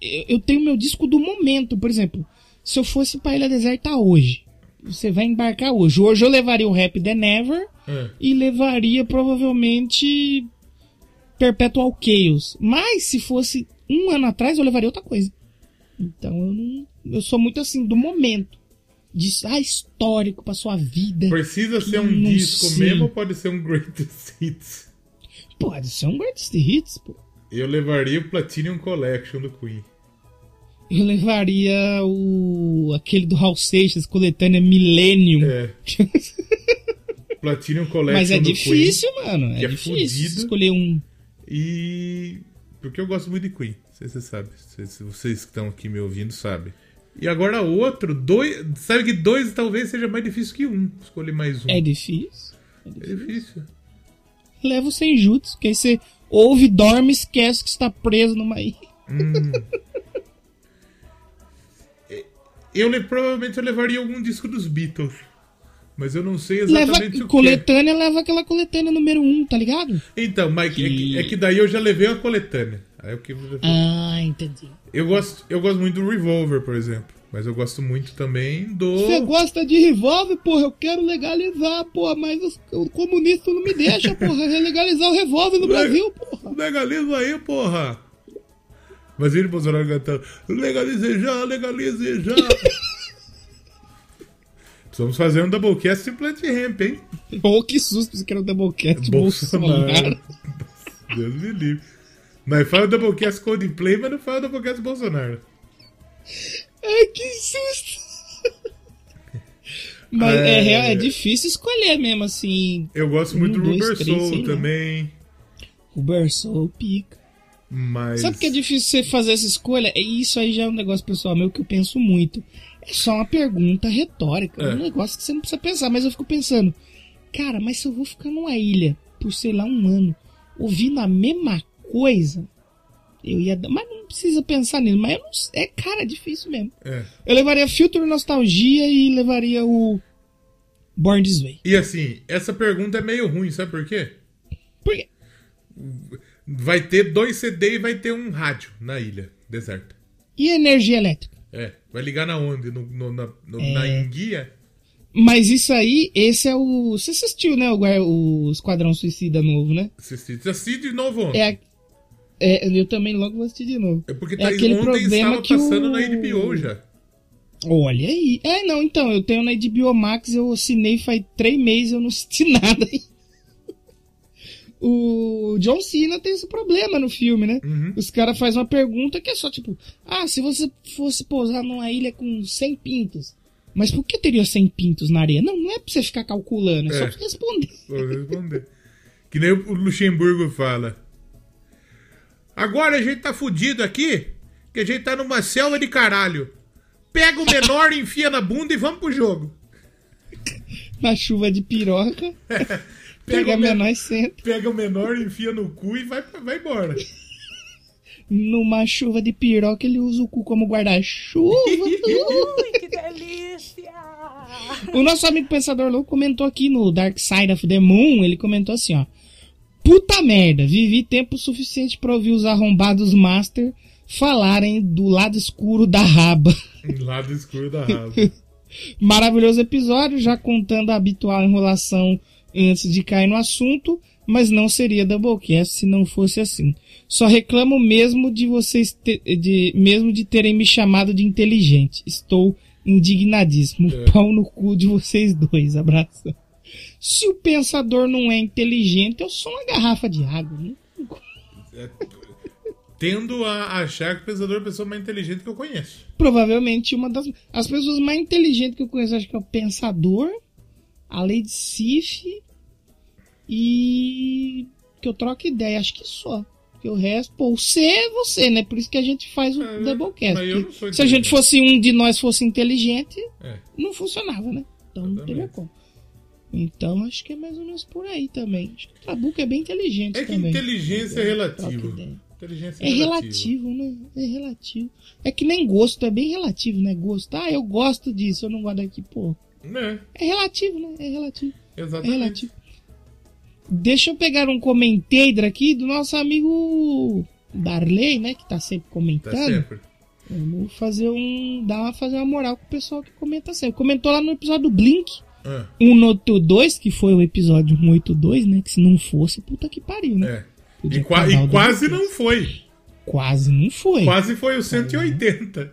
Eu, eu tenho meu disco do momento, por exemplo. Se eu fosse pra Ilha Deserta hoje, você vai embarcar hoje. Hoje eu levaria o Rap The Never É. e levaria provavelmente Perpetual Chaos. Mas se fosse um ano atrás, eu levaria outra coisa. Então eu não. Eu sou muito assim, do momento. De, ah, histórico pra sua vida. Precisa ser um disco sei. mesmo ou pode ser um Greatest Hits? Pode ser um Greatest Hits, pô. Eu levaria o Platinum Collection do Queen. Eu levaria o. aquele do Hal Seixas, coletânea Millennium. É. Platinum Collection Mas é difícil, mano. que É, é difícil fudido. escolher um. Queen. E. Porque eu gosto muito de Queen. Não sei se você sabe. Se vocês que estão aqui me ouvindo sabem. E agora outro, dois. Sabe que dois talvez seja mais difícil que um. Escolher mais um. É difícil. É difícil. Leva o sem jutsu, que aí você ouve, dorme e esquece que está preso numa ilha. Eu provavelmente eu levaria algum disco dos Beatles. Mas eu não sei Leva exatamente o que. é. coletânea, leva aquela coletânea número 1, um, tá ligado? Então, mas é que, é que daí eu já levei a coletânea. Aí eu, que- Ah, entendi. eu, gosto, eu gosto muito do Revolver, por exemplo. Mas eu gosto muito também do. Você gosta de revólver, porra? Eu quero legalizar, porra, mas os, o comunista não me deixa, porra, legalizar o revólver no Brasil, porra. Legaliza aí, porra! Mas ele Bolsonaro cantando: legalize já, legalize já! Precisamos fazer um Doublecast em Plant Ramp, hein? Oh, que susto, você quer o Doublecast Bolsonaro. Deus me livre. Mas fala o Doublecast Coldplay, mas não fala o Doublecast Bolsonaro. Ai, que susto. Mas é, É. real, é difícil escolher mesmo, assim. Eu gosto muito Um, do dois, Rubber três, Soul lá. também. O Bersoul pica. Mas. Sabe que é difícil você fazer essa escolha? É Isso aí já é um negócio pessoal meu que eu penso muito. É só uma pergunta retórica. É um negócio que você não precisa pensar. Mas eu fico pensando, cara, mas se eu vou ficar numa ilha por, sei lá, um ano, ouvindo a mesma coisa, eu ia. dar- Mas não precisa pensar nisso. Mas eu não. É, cara, é difícil mesmo. É. Eu levaria Filter Nostalgia e levaria o Born This Way. E assim, essa pergunta é meio ruim, sabe por quê? Por quê? Vai ter dois CD e vai ter um rádio na ilha deserta. E energia elétrica? É, vai ligar na onde? No, no- na, no- na enguia? Mas isso aí, esse é o. Você assistiu, né? O, o Esquadrão Suicida novo, né? Assisti, assisti de novo ontem. É, é, eu também logo vou assistir de novo. É porque é tá, aquele ontem problema estava que passando o- na HBO já. Olha aí. É, não, então, eu tenho na HBO Max, eu assinei faz três meses, eu não assisti nada. O John Cena tem esse problema no filme, né? Uhum. Os caras fazem uma pergunta que é só tipo: Ah, se você fosse pousar numa ilha com 100 pintos, mas por que teria 100 pintos na areia? Não, não é pra você ficar calculando, é, só É. pra você responder. Responder. que nem o Luxemburgo fala. Agora a gente tá fudido aqui, que a gente tá numa selva de caralho. Pega o menor, enfia na bunda e vamos pro jogo. Na chuva de piroca, pega o men- menor e senta. Pega o menor, enfia no cu e vai, vai embora. Numa chuva de piroca, ele usa o cu como guarda-chuva. Ui, que delícia! O nosso amigo Pensador Louco comentou aqui no Dark Side of the Moon, ele comentou assim, ó. Puta merda, vivi tempo suficiente pra ouvir os arrombados Master falarem do lado escuro da raba. Lado escuro da raba. Maravilhoso episódio, já contando a habitual enrolação antes de cair no assunto, mas não seria Doublecast se não fosse assim. Só reclamo mesmo de vocês te- de mesmo de terem me chamado de inteligente. Estou indignadíssimo. Pau no cu de vocês dois. Abraço. Se o pensador não é inteligente, eu sou uma garrafa de água. Né? Tendo a achar que o pensador é a pessoa mais inteligente que eu conheço. Provavelmente uma das as pessoas mais inteligentes que eu conheço, acho que é o pensador, a Lady Sif e que eu troco ideia, acho que só. Porque o resto, pô, você é você, né? Por isso que a gente faz o É, Doublecast. eu Se a gente fosse um de nós fosse inteligente, É. não funcionava, né? Então não teria como. Então acho que é mais ou menos por aí também. Acho que o Trabuco é bem inteligente É que também. inteligência é relativo. Inteligência É relativo, né? É relativo. É que nem gosto, é bem relativo, né? Gosto. Ah, eu gosto disso, eu não gosto daqui, pô. Né? É relativo, né? É relativo. É Exatamente. relativo. Deixa eu pegar um comentário aqui do nosso amigo Darley, né? Que tá sempre Tá comentando. sempre. Vamos fazer um. Dar uma, fazer uma moral com o pessoal que comenta sempre. Comentou lá no episódio do Blink. Ah, 182, que foi o episódio 182, né? Que se não fosse, puta que pariu, né? é. E, qua- e quase não foi. Quase não foi. Quase foi o 180.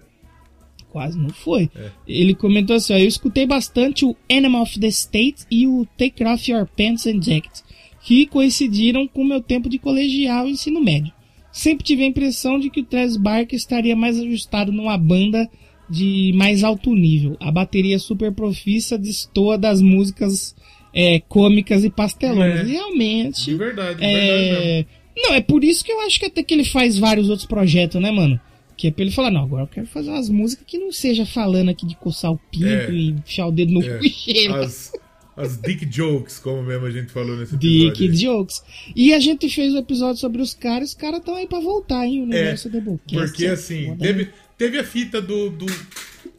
Quase não foi. É. Ele comentou assim: ó, eu escutei bastante o Animal of the State e o Take Off Your Pants and Jacket, que coincidiram com o meu tempo de colegial e ensino médio. Sempre tive a impressão de que o Travis Barker estaria mais ajustado numa banda de mais alto nível. A bateria super profissa destoa das músicas é, cômicas e pastelonas. É. Realmente. De verdade, de verdade mesmo. É... Não, é por isso que eu acho que até que ele faz vários outros projetos, né, mano? Que é pra ele falar, não, agora eu quero fazer umas músicas que não seja falando aqui de coçar o pinto É. e enfiar o dedo no É. cu. As, as dick jokes, como mesmo a gente falou nesse Dick episódio. Jokes. E a gente fez um episódio sobre os caras, os caras estão aí pra voltar, hein? O negócio do Doublecast. Porque é assim, foda, teve, né? teve a fita do, do.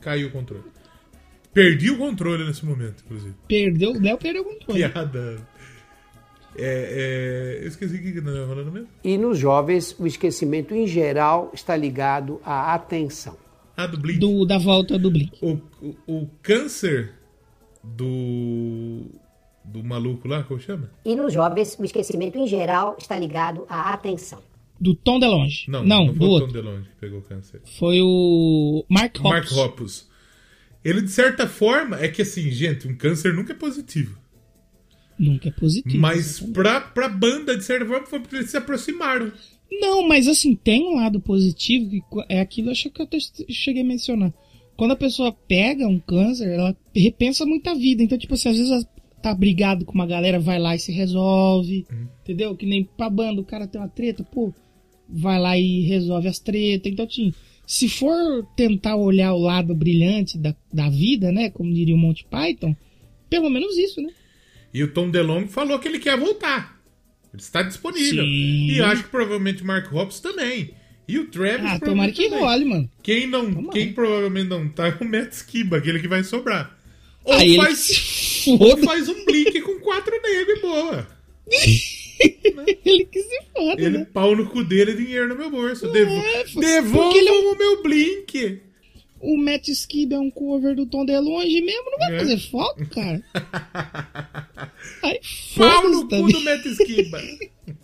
Caiu o controle. Perdi o controle nesse momento, inclusive. Perdeu, o Léo perdeu o controle. Piada. É, é, eu esqueci o que nós estávamos falando mesmo. E nos jovens, o esquecimento em geral está ligado à atenção. Ah, do Blink. Do, da volta do Blink. O, o, o câncer do. Do maluco lá, como chama? E nos jovens, o esquecimento em geral está ligado à atenção. Do Tom DeLonge. Não, não, não, do foi o outro. Tom DeLonge que pegou câncer. Foi o Mark Hoppus. Mark Hoppus. Ele, de certa forma, é que assim, gente, um câncer nunca é positivo. Nunca é positivo. Mas pra, pra banda, de certa forma, foi porque eles se aproximaram. Não, mas assim, tem um lado positivo que qu- é aquilo acho que eu até cheguei a mencionar. Quando a pessoa pega um câncer, ela repensa muita vida. Então, tipo assim, às vezes tá brigado com uma galera, vai lá e se resolve. Entendeu? Que nem pra banda, o cara tem uma treta, pô, vai lá e resolve as tretas. Então, assim, se for tentar olhar o lado brilhante da, da vida, né? Como diria o Monty Python, pelo menos isso, né? E o Tom DeLonge falou que ele quer voltar. Ele está disponível. Sim. E acho que provavelmente o Mark Hoppus também. E o Travis Ah, tomara que também. role, mano. Quem, não, quem provavelmente não tá é o Matt Skiba, aquele que vai sobrar. Ou, Aí faz, ou faz um blink com quatro negros e boa. ele que se foda, Ele, né? pau no cu dele, dinheiro no meu bolso. Devo... É, foi- Devolvam ele é o meu Blink. O Matt Skiba é um cover do Tom DeLonge mesmo, não vai É. fazer falta, cara. Aí Pau no cu também. do Matt Skiba.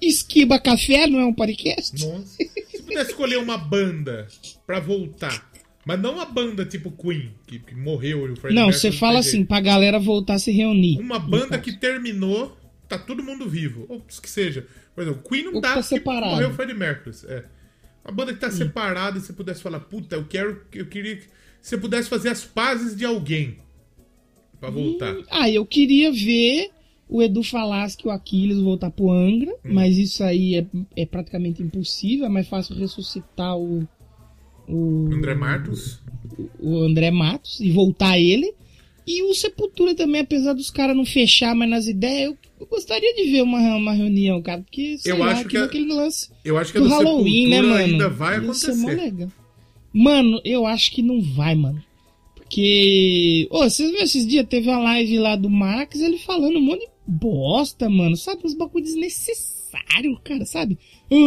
Esquiba Café não é um podcast? Nossa. Se pudesse escolher uma banda pra voltar, mas não uma banda tipo Queen, que, que morreu. e o Freddie Não, você fala jeito. assim, pra galera voltar a se reunir. Uma banda que terminou, tá todo mundo vivo. Ou que seja. Por exemplo, Queen não Ou dá tá separado. morreu o Freddie Mercury. É. Uma banda que tá separada e você pudesse falar, puta, eu quero. Eu queria que você pudesse fazer as pazes de alguém. Pra voltar. Ah, eu queria ver o Edu Falaschi e o Aquiles voltar pro Angra, Hum. mas isso aí é, é praticamente impossível. É mais fácil ressuscitar o. O André Martos. o André Matos e voltar ele. E o Sepultura também, apesar dos caras não fechar mais nas ideias, eu, eu gostaria de ver uma, uma reunião, cara. Porque, sei Eu lá, acho que aquele, a- aquele lance Eu acho que a do do Halloween, né, mano? ainda vai Ia ser mó acontecer. legal. Mano, eu acho que não vai, mano. Porque. Ô, vocês viram esses dias? Teve uma live lá do Max, ele falando um monte de bosta, mano. Sabe? Uns bagulho desnecessário, cara, sabe?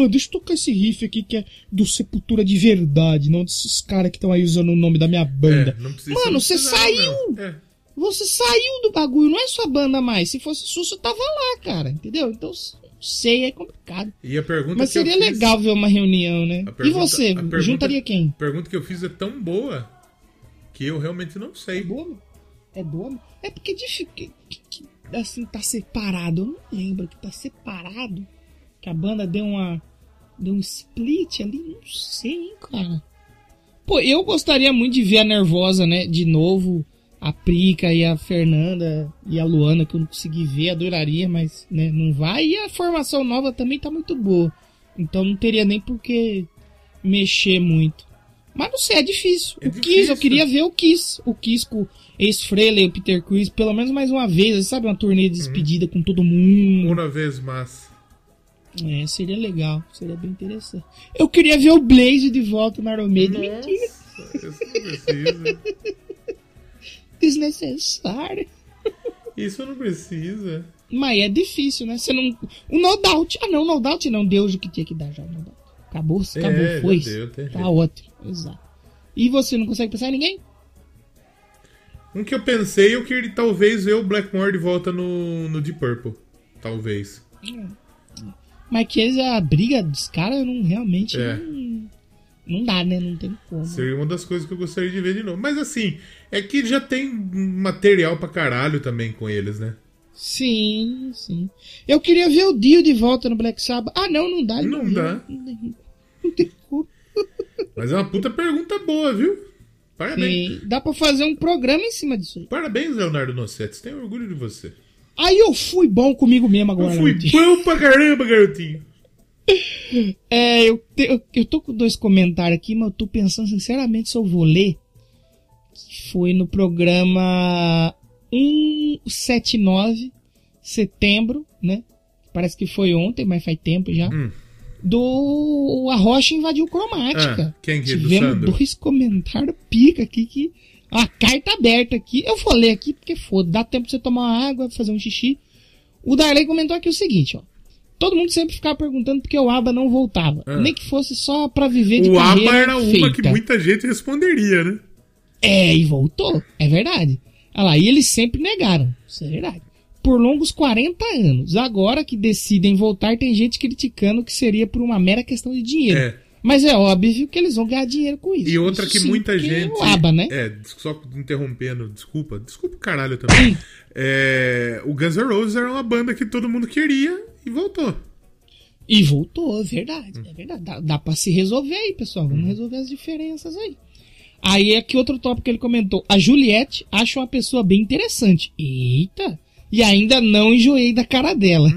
Deixa eu tocar esse riff aqui que é do Sepultura de verdade, não desses caras que estão aí usando o nome da minha banda. É, não precisa, Mano, você saiu! É. Você saiu do bagulho, não é sua banda mais. Se fosse você tava lá, cara, entendeu? Então, sei, é complicado. E a pergunta Mas seria fiz- legal ver uma reunião, né? A e pergunta- você, pergunta- juntaria quem? A pergunta que eu fiz é tão boa que eu realmente não sei. É boa? É boa? É porque que- que, assim, tá separado. Eu não lembro que tá separado. Que a banda deu uma. Deu um split ali. Não sei, hein, cara. Pô, eu gostaria muito de ver a Nervosa, né? De novo. A Prica e a Fernanda e a Luana, que eu não consegui ver, adoraria, mas né, não vai. E a formação nova também tá muito boa. Então não teria nem por que mexer muito. Mas não sei, é difícil. É o Kiss, difícil. eu queria ver o Kiss. O Kiss com o ex-Frehley e o Peter Chris, pelo menos mais uma vez, sabe? Uma turnê de despedida com todo mundo. Uma vez mais. É, seria legal, seria bem interessante. Eu queria ver o Blaze de volta Iron Maiden. Mentira, Isso não precisa. desnecessário. Isso não precisa. Mas é difícil, né? Você não. O No Doubt. Ah, não, o No Doubt não. Deu o que tinha que dar já. No Doubt. Acabou, acabou, É, foi. deu, tá jeito. ótimo. Exato. E você não consegue pensar em ninguém? Um que eu pensei, eu queria talvez ver o Blackmore de volta no, no Deep Purple. Talvez. Mas que a briga dos caras não realmente. É. Não, não dá, né? Não tem como. Seria uma das coisas que eu gostaria de ver de novo. Mas assim, é que já tem material pra caralho também com eles, né? Sim, sim. Eu queria ver o Dio de volta no Black Sabbath. Ah, não, não dá. Não morreu. dá. Não tem, não tem como. Mas é uma puta pergunta boa, viu? Parabéns. Sim, Dá pra fazer um programa em cima disso aí. Parabéns, Leonardo Nossetti. Tenho orgulho de você. Aí eu fui bom comigo mesmo agora. Eu fui bom pra caramba, garotinho. É, eu, eu, eu tô com dois comentários aqui, mas eu tô pensando sinceramente se eu vou ler. Que foi no programa 179, setembro, né? Parece que foi ontem, mas faz tempo já. Hum. Do A Rocha invadiu cromática. Ah, quem que é? Do Tivemos Sandro? dois comentários pica aqui que. A carta aberta aqui. Eu vou ler aqui porque foda. Dá tempo pra você tomar água, fazer um xixi. O Darley comentou aqui o seguinte, ó. Todo mundo sempre ficava perguntando por que o ABA não voltava. Ah. Nem que fosse só pra viver de O carreira ABA era uma feita. que muita gente responderia, né? É, e voltou. É verdade. Olha lá, e eles sempre negaram. Isso é verdade. Por longos 40 anos. Agora que decidem voltar, tem gente criticando que seria por uma mera questão de dinheiro. É. Mas é óbvio que eles vão ganhar dinheiro com isso. E outra Isso que sim, muita porque gente. É o ABA, né? É, só interrompendo, desculpa. Desculpa o caralho também. É, o Guns N' Roses era uma banda que todo mundo queria e voltou. E voltou, é verdade. É verdade. Dá, dá pra se resolver aí, pessoal. Vamos resolver as diferenças aí. Aí aqui outro tópico que ele comentou. A Juliette acha uma pessoa bem interessante. Eita! E ainda não enjoei da cara dela.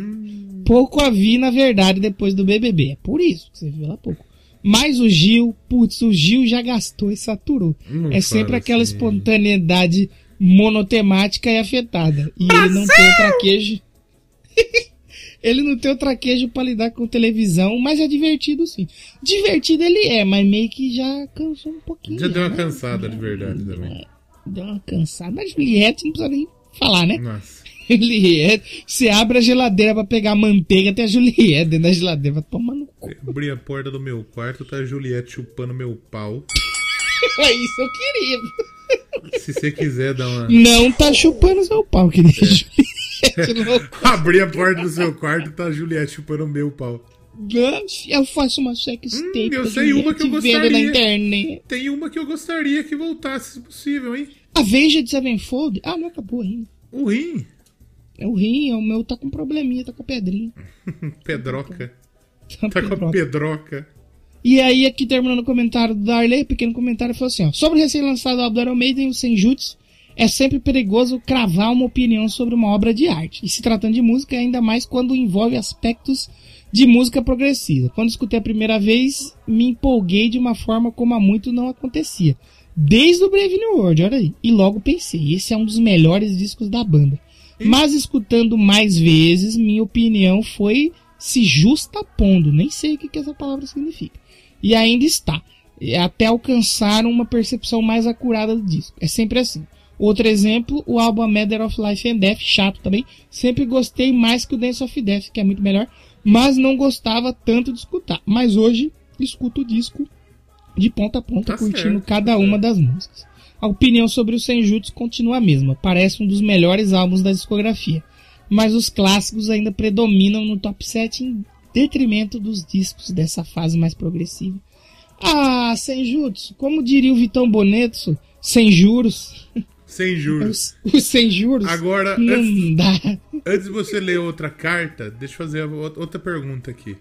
Pouco a vi, na verdade, depois do BBB. É por isso que você viu ela pouco. Mas o Gil, putz, o Gil já gastou e saturou. Não é sempre aquela assim. espontaneidade monotemática e afetada. E ele não tem traquejo. ele não tem o traquejo pra lidar com televisão, mas é divertido sim. Divertido ele é, mas meio que já cansou um pouquinho. Já deu uma né? cansada de verdade também. Deu uma cansada. A Juliette não precisa nem falar, né? Nossa. Juliette. Você abre a geladeira pra pegar a manteiga, tem a Juliette dentro da geladeira. Vai tomar no cu. Abri a porta do meu quarto, tá a Juliette chupando meu pau. É isso eu queria. Se você quiser dar uma. Não tá chupando seu pau, querido. Juliette, louco. Abri a porta do seu quarto, tá a Juliette chupando meu pau. Eu faço uma sex Hum, eu sei uma que eu vendo na gostaria. internet. Tem uma que eu gostaria que voltasse, se possível, hein? A Veja de Sevenfold? Ah, não acabou ainda. O rim. É o rim, é o meu tá com probleminha, tá com a pedrinha. Pedroca. Tá Tá com a pedroca. E aí, aqui terminando o comentário do Darley, pequeno comentário, falou assim: ó, sobre o recém-lançado álbum do Iron Maiden, o Senjutsu, é sempre perigoso cravar uma opinião sobre uma obra de arte. E se tratando de música, ainda mais quando envolve aspectos de música progressiva. Quando escutei a primeira vez, me empolguei de uma forma como há muito não acontecia. Desde o Brave New World, olha aí. E logo pensei, esse é um dos melhores discos da banda. Mas escutando mais vezes, minha opinião foi se justapondo. Nem sei o que, que essa palavra significa. E ainda está. Até alcançar uma percepção mais acurada do disco. É sempre assim. Outro exemplo, o álbum Matter of Life and Death, chato também. Sempre gostei mais que o Dance of Death, que é muito melhor. Mas não gostava tanto de escutar. Mas hoje, escuto o disco de ponta a ponta, Tá curtindo certo, cada tá uma certo. das músicas. A opinião sobre o Senjutsu continua a mesma. Parece um dos melhores álbuns da discografia. Mas os clássicos ainda predominam no top 7 em detrimento dos discos dessa fase mais progressiva. Ah, Senjutsu, como diria o Vitão Bonetto, sem juros. Sem juros. Os, os sem juros Agora, não antes, dá. antes de você ler outra carta, deixa eu fazer outra pergunta aqui.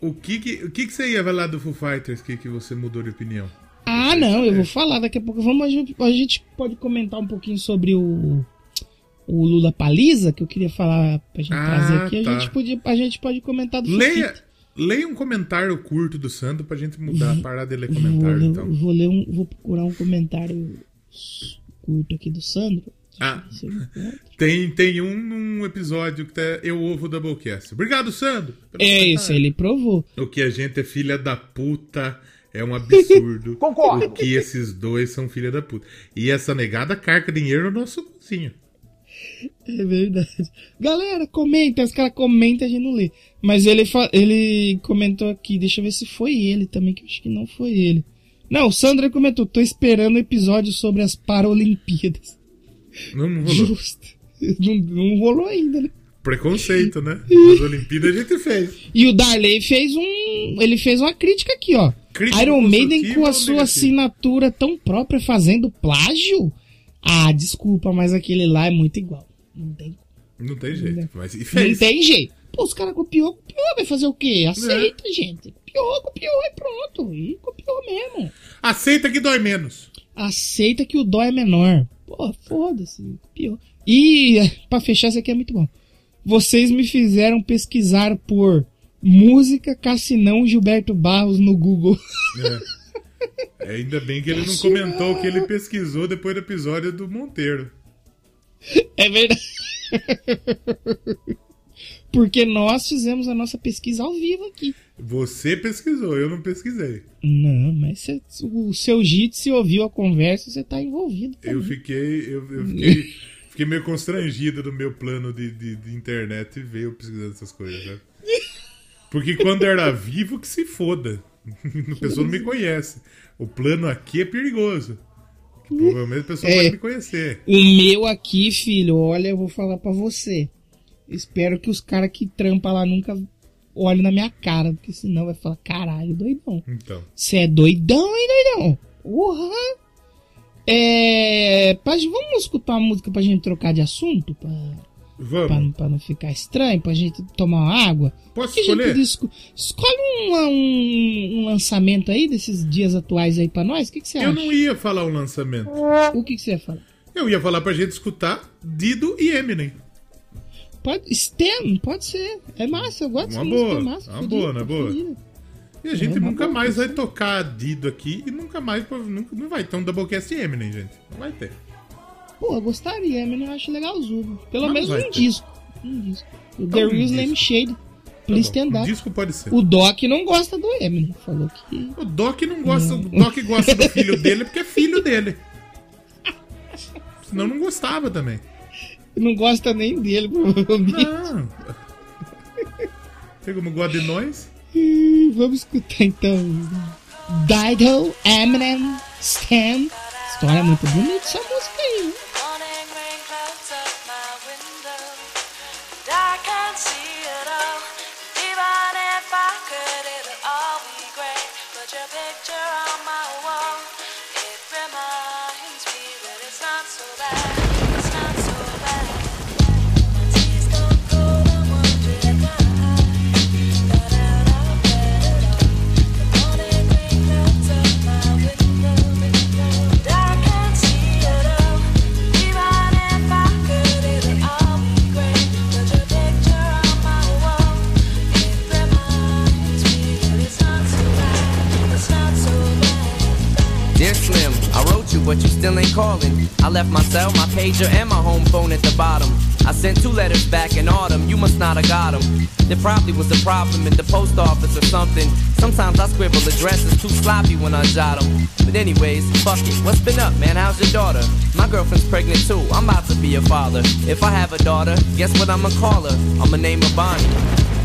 O que que, o que, que você ia falar do Foo Fighters que, que você mudou de opinião? Ah, não, eu vou falar daqui a pouco. Vamos, a gente, pode comentar um pouquinho sobre o o Lula Paliza, que eu queria falar pra gente Ah, trazer aqui. tá. A, gente podia, a gente pode comentar do Leia, Fufita. Leia um comentário curto do Sandro pra gente mudar, parar de ler Vou, comentário, ler- então. vou ler um, vou procurar um comentário curto aqui do Sandro. Ah, tem, tem um num episódio que tá Eu Ovo Doublecast. Obrigado, Sandro. É isso, ele provou. O que a gente é filha da puta é um absurdo. Concordo. O que esses dois são filha da puta. E essa negada carca dinheiro no nosso cozinho. É verdade. Galera, comenta. Os caras comentam e a gente não lê. Mas ele, ele comentou aqui. Deixa eu ver se foi ele também, que eu acho que não foi ele. Não, o Sandro comentou. Tô esperando o episódio sobre as Paralimpíadas. Não, não rolou. Justo. Não, não rolou ainda, né? Preconceito, né? As Olimpíadas a gente fez. E o Darley fez um. Ele fez uma crítica aqui, ó. Crítica Iron Maiden com a sua negativa? assinatura tão própria fazendo plágio? Ah, desculpa, mas aquele lá é muito igual. Não tem, Não tem jeito. Mas e não fez. tem jeito. Pô, os caras copiou, copiou, vai fazer o quê? Aceita, É. gente. Copiou, copiou e pronto. E copiou mesmo. Aceita que dói menos. Aceita que o dó é menor. Pô, foda-se, copiou. E, pra fechar, isso aqui é muito bom. Vocês me fizeram pesquisar por música Cassinão Gilberto Barros no Google. É, ainda bem que ele não comentou o que ele pesquisou depois do episódio do Monteiro. É verdade. Porque nós fizemos a nossa pesquisa ao vivo aqui. Você pesquisou, eu não pesquisei. Não, mas cê- o seu JIT, se ouviu a conversa, você tá envolvido. Eu também. fiquei. Eu, eu fiquei, fiquei meio constrangido do meu plano de, de, de internet e veio pesquisando essas coisas, né? Porque quando era vivo, que se foda. A pessoa não me conhece. O plano aqui é perigoso. Provavelmente a pessoa É. pode me conhecer. O meu aqui, filho, olha, eu vou falar pra você. Espero que os caras que trampam lá nunca olhem na minha cara, porque senão vai falar, caralho, doidão. Então. Você é doidão, hein, doidão? Porra! É. pra- vamos escutar uma música pra gente trocar de assunto? Pra, pra, Vamos. pra não ficar estranho, pra gente tomar uma água? Posso escolher? podia esco- Escolhe um, um, um lançamento aí desses dias atuais aí pra nós. O que, que você Eu acha? não ia falar o lançamento. O que, que você ia falar? Eu ia falar pra gente escutar Dido e Eminem. Pode, STEM, pode ser. É massa, eu gosto Uma música, boa, é massa. uma boa, né, boa? fodida. E a gente É, nunca boa mais vai opção. tocar Dido aqui e nunca mais. Nunca, não vai ter um Doublecast Eminem, gente. Não vai ter. Pô, eu gostaria, mas eu acho legalzinho. Pelo Não menos um disco. Um disco. O Então, The um Real. Slam Shade. Tá Please bom, stand up. disco pode ser. O Doc não gosta do Eminem. Falou que. O Doc não gosta, o Doc gosta do filho dele porque é filho dele. Senão não gostava também. Não gosta nem dele, provavelmente. Não. Tem como gosta de nós? Hum, Vamos escutar então. Dido, Eminem, Stan. História muito bonita essa música aí. né? But you still ain't calling. I left my cell, my pager, and my home phone at the bottom. I sent two letters back in autumn, you must not have got them. There probably was a problem at the post office or something. Sometimes I scribble addresses too sloppy when I jot them. But anyways, fuck it. What's been up, man? How's your daughter? My girlfriend's pregnant too. I'm about to be a father. If I have a daughter, guess what I'ma call her? I'ma name her Bonnie.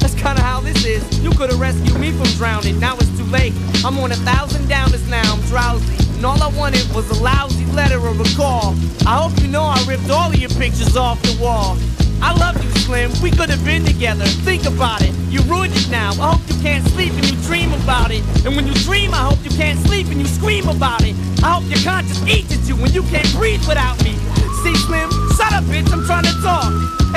That's kinda how this is. You could have rescued me from drowning. Now it's too late. I'm on a thousand downers now. I'm drowsy. And all I wanted was a lousy letter or a call. I hope you know I ripped all of your pictures off the wall. I love you, Slim. We could have been together. Think about it. You ruined it now. I hope you can't sleep and you dream about it. And when you dream, I hope you can't sleep and you scream about it. I hope your conscience eats at you when you can't breathe without me. See, Slim, shut up, bitch. I'm trying to talk.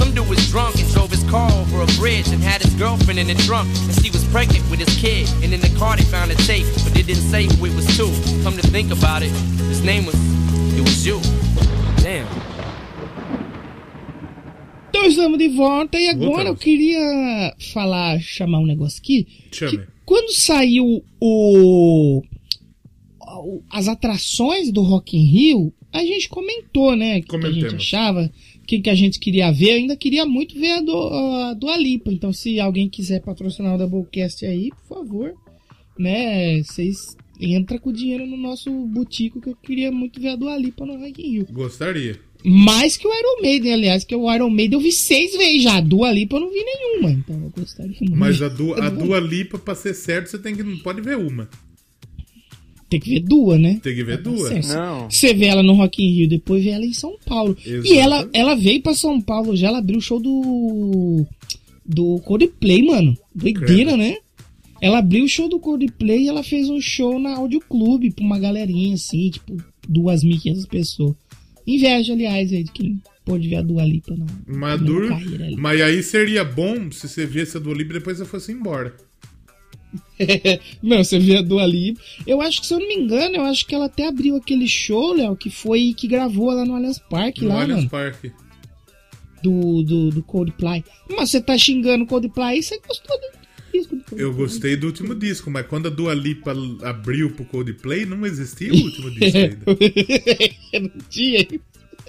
Some dude was drunk and drove his car over a bridge and had his girlfriend in the trunk. And she was pregnant with his kid. And in the car they found a tape, but they didn't say who it was to. Come to think about it, his name was. It was you. Damn. Então estamos de volta e agora Voltamos. eu queria falar, chamar um negócio aqui. Chame. Que quando saiu o, o- as atrações do Rock in Rio, a gente comentou, né? O que, que a gente achava, o que, a gente queria ver. Eu ainda queria muito ver a do, a do Alipa. Então, se alguém quiser patrocinar o Doublecast aí, por favor, né? Vocês entra com o dinheiro no nosso botico que eu queria muito ver a do Alipa no Rock in Rio. Gostaria. Mais que o Iron Maiden, aliás, que o Iron Maiden eu vi seis vezes já. A Dua Lipa eu não vi nenhuma, então eu gostaria muito. Mas a, du, a Dua Lipa, pra ser certo, você tem que, não pode ver uma. Tem que ver Dua, né? Tem que ver duas. Não. Você vê ela no Rock in Rio, depois vê ela em São Paulo. E ela, ela veio pra São Paulo já, ela abriu o show do. Do Coldplay, mano. Doideira, Credo. né? Ela abriu o show do Coldplay e ela fez um show na Audio Clube pra uma galerinha assim, tipo, 2.500 pessoas. Inveja, aliás, aí, de quem pôde ver a Dua Lipa na, na Maduro. carreira ali. Mas aí seria bom se você viesse a Dua Lipa e depois você fosse embora. Não, você vê a Dua Lipa. Eu acho que, se eu não me engano, eu acho que ela até abriu aquele show, Léo, que foi que gravou lá no Allianz Parque, No lá, Allianz mano, Parque. do, do, do Coldplay. Mas você tá xingando o Coldplay e você gostou do disco do Coldplay. Eu gostei do último disco, mas quando a Dua Lipa abriu pro Coldplay, não existia o último disco ainda. Não tinha.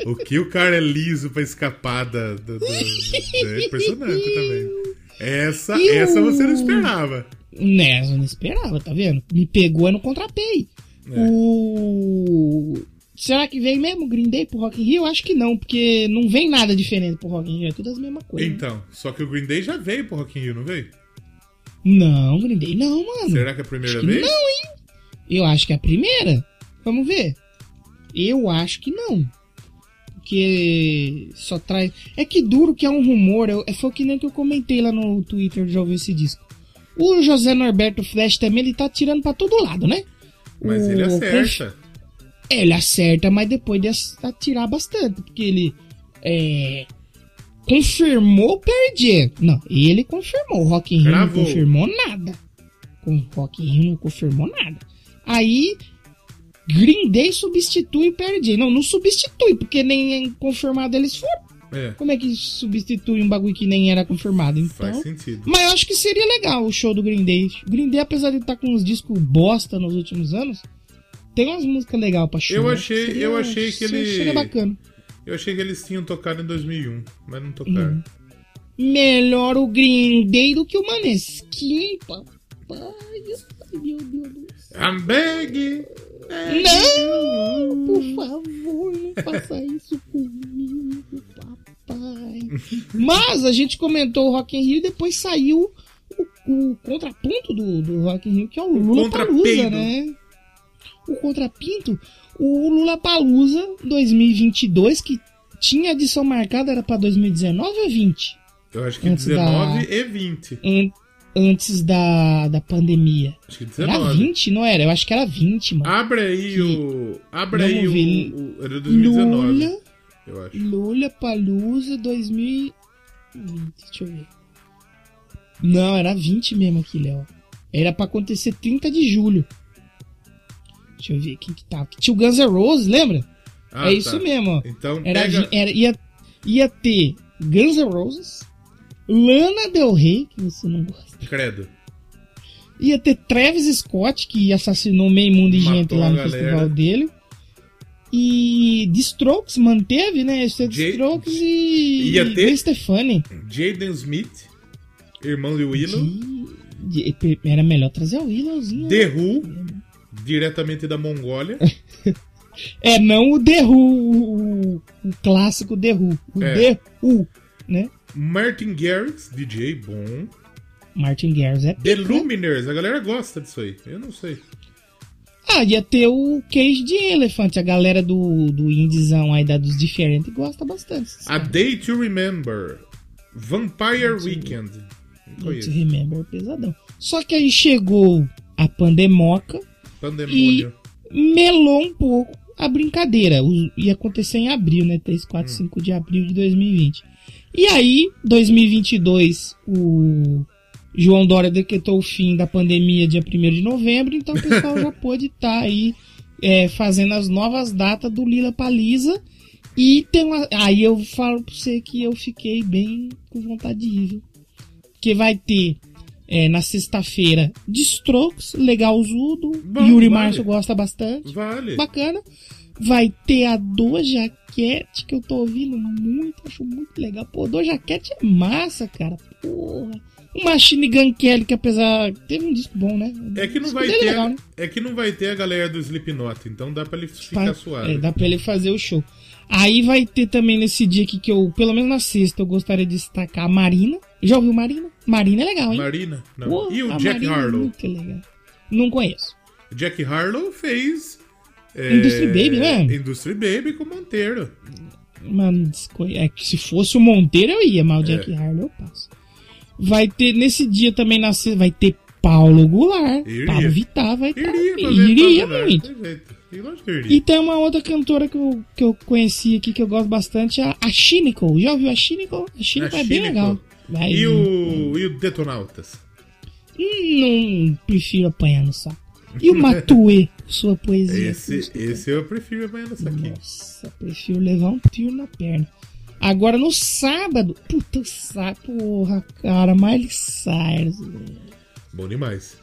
O que o cara é liso pra escapar da. da- da- é impressionante também. Essa, essa você não esperava. Né, eu não esperava, tá vendo? Me pegou é no contrapei. É. O... Será que vem mesmo Green Day pro Rock in Rio? Eu acho que não, porque não vem nada diferente pro Rock in Rio, é tudo as mesmas coisas. Então, só que o Green Day já veio pro Rock in Rio, não veio? Não, Green Day não, mano. Será que é a primeira Acho vez? Não, hein? Eu acho que é a primeira. Vamos ver. Eu acho que não. Porque só traz. É que duro que é um rumor. Eu... é, Foi que nem que eu comentei lá no Twitter, já ouviu esse disco. O José Norberto Flash também, ele tá tirando pra todo lado, né? Mas ele O- acerta. É, ele acerta, mas depois de atirar bastante. Porque ele. É. Confirmou o Perdier. Não, ele confirmou. O Rock in Rio não confirmou nada. O Rock in Rio não confirmou nada. Aí. Green Day substitui o Perdier. Não, não substitui, porque nem confirmado eles foram. É, Como é que substitui um bagulho que nem era confirmado? Então. faz sentido. Mas eu acho que seria legal o show do Green Day. O Green Day, apesar de estar com uns discos bosta nos últimos anos, tem umas músicas legais pra show. Eu né? achei- eu achei que ele- Seria bacana. Eu achei que eles tinham tocado em 2001, mas não tocaram. Uhum. Melhor o Green Day do que o Maneskin, papai. Ai, meu Deus do céu. I'm begging. Não, por favor, não faça isso comigo, papai. Mas a gente comentou o Rock in Rio e depois saiu o, o contraponto do, do Rock in Rio, que é o Lula Palusa, né? O contrapinto, o Lula Palusa 2022, que tinha edição marcada, era pra 2019 ou 20? Eu acho que Antes 19 da- e 20. An- antes da, da pandemia. Acho que Era 19. 20, não era? Eu acho que era 20, mano. Abre aí o. Abre aí ver. o. Era 2019. Lula, Eu acho. Lula Palusa 2020. Deixa eu ver. Não, era 20 mesmo aqui, Léo. Era pra acontecer 30 de julho. Deixa eu ver quem que tava. Tinha o Guns N' Roses, lembra? Ah, é isso tá. mesmo, ó. Então Era, pega. era, ia, ia ter Guns N' Roses, Lana Del Rey, que você não gosta. Credo. Ia ter Travis Scott, que assassinou meio mundo de Matou gente lá no festival dele. E The Strokes manteve, né? The Strokes e. Ia ter- Gwen Stefani. Jaden Smith, irmão de Willow. De- de- Era melhor trazer o Willowzinho. The Who, diretamente da Mongólia. É, não o The Who, o, o clássico The Who. O É. The Who, né? Martin Garrix, DJ bom. Martin Garrix é The pica. Luminers, a galera gosta disso aí. Eu não sei. Ah, ia ter o Cage de Elephant. A galera do, do indiezão aí da, dos diferentes gosta bastante. A Day to Remember. Vampire Weekend. Não Don't conheço. remember pesadão. Só que aí chegou a pandemoca, Pandemônio. melou um pouco a brincadeira. O- ia acontecer em abril, né? 3, Hum. 4, 5 de abril de 2020. E aí, 2022, o João Dória decretou o fim da pandemia dia 1 de novembro, então o pessoal já pôde estar aí é, fazendo as novas datas do Lila Paliza. E tem uma. Aí eu falo pra você que eu fiquei bem com vontade de ir, viu? Porque vai ter é, na sexta-feira de Strokes, legalzudo. Bom, Yuri vale. Márcio gosta bastante. Vale. Bacana. Vai ter a Doja Cat, que eu tô ouvindo muito, acho muito legal. Pô, Doja Cat é massa, cara. Porra. O Machine Gun Kelly, que apesar. Teve um disco bom, né? É que não vai dele ter. legal, né? É que não vai ter a galera do Slipknot, então dá pra ele ficar Fa- suave. É, dá pra ele fazer o show. Aí vai ter também nesse dia aqui que eu, pelo menos na sexta, eu gostaria de destacar a Marina. Já ouviu Marina? Marina é legal, hein? Marina? Não. Pô, e o Jack Marina é Harlow? muito legal. Não conheço. Jack Harlow fez. é, Industry Baby, né? Industry Baby com Monteiro. Mano, é que se fosse o Monteiro eu ia, mas o É. Jack Harlow eu passo. Vai ter, nesse dia também, na sexta, vai ter Paulo Goulart. Iria. Paulo Vittar vai estar. Iria, ver Iria muito. E tem uma outra cantora que eu, que eu conheci aqui que eu gosto bastante, a, a Cynical. Já ouviu a Cynical? A Cynical é bem legal. Vai- E o, e o Detonautas? Não prefiro apanhar no saco. E o Matue, sua poesia. Esse, esse eu prefiro apanhar essa aqui. Nossa, prefiro levar um tiro na perna. Agora no sábado, puta, o sábado, porra, cara, Miley Cyrus. Bom demais.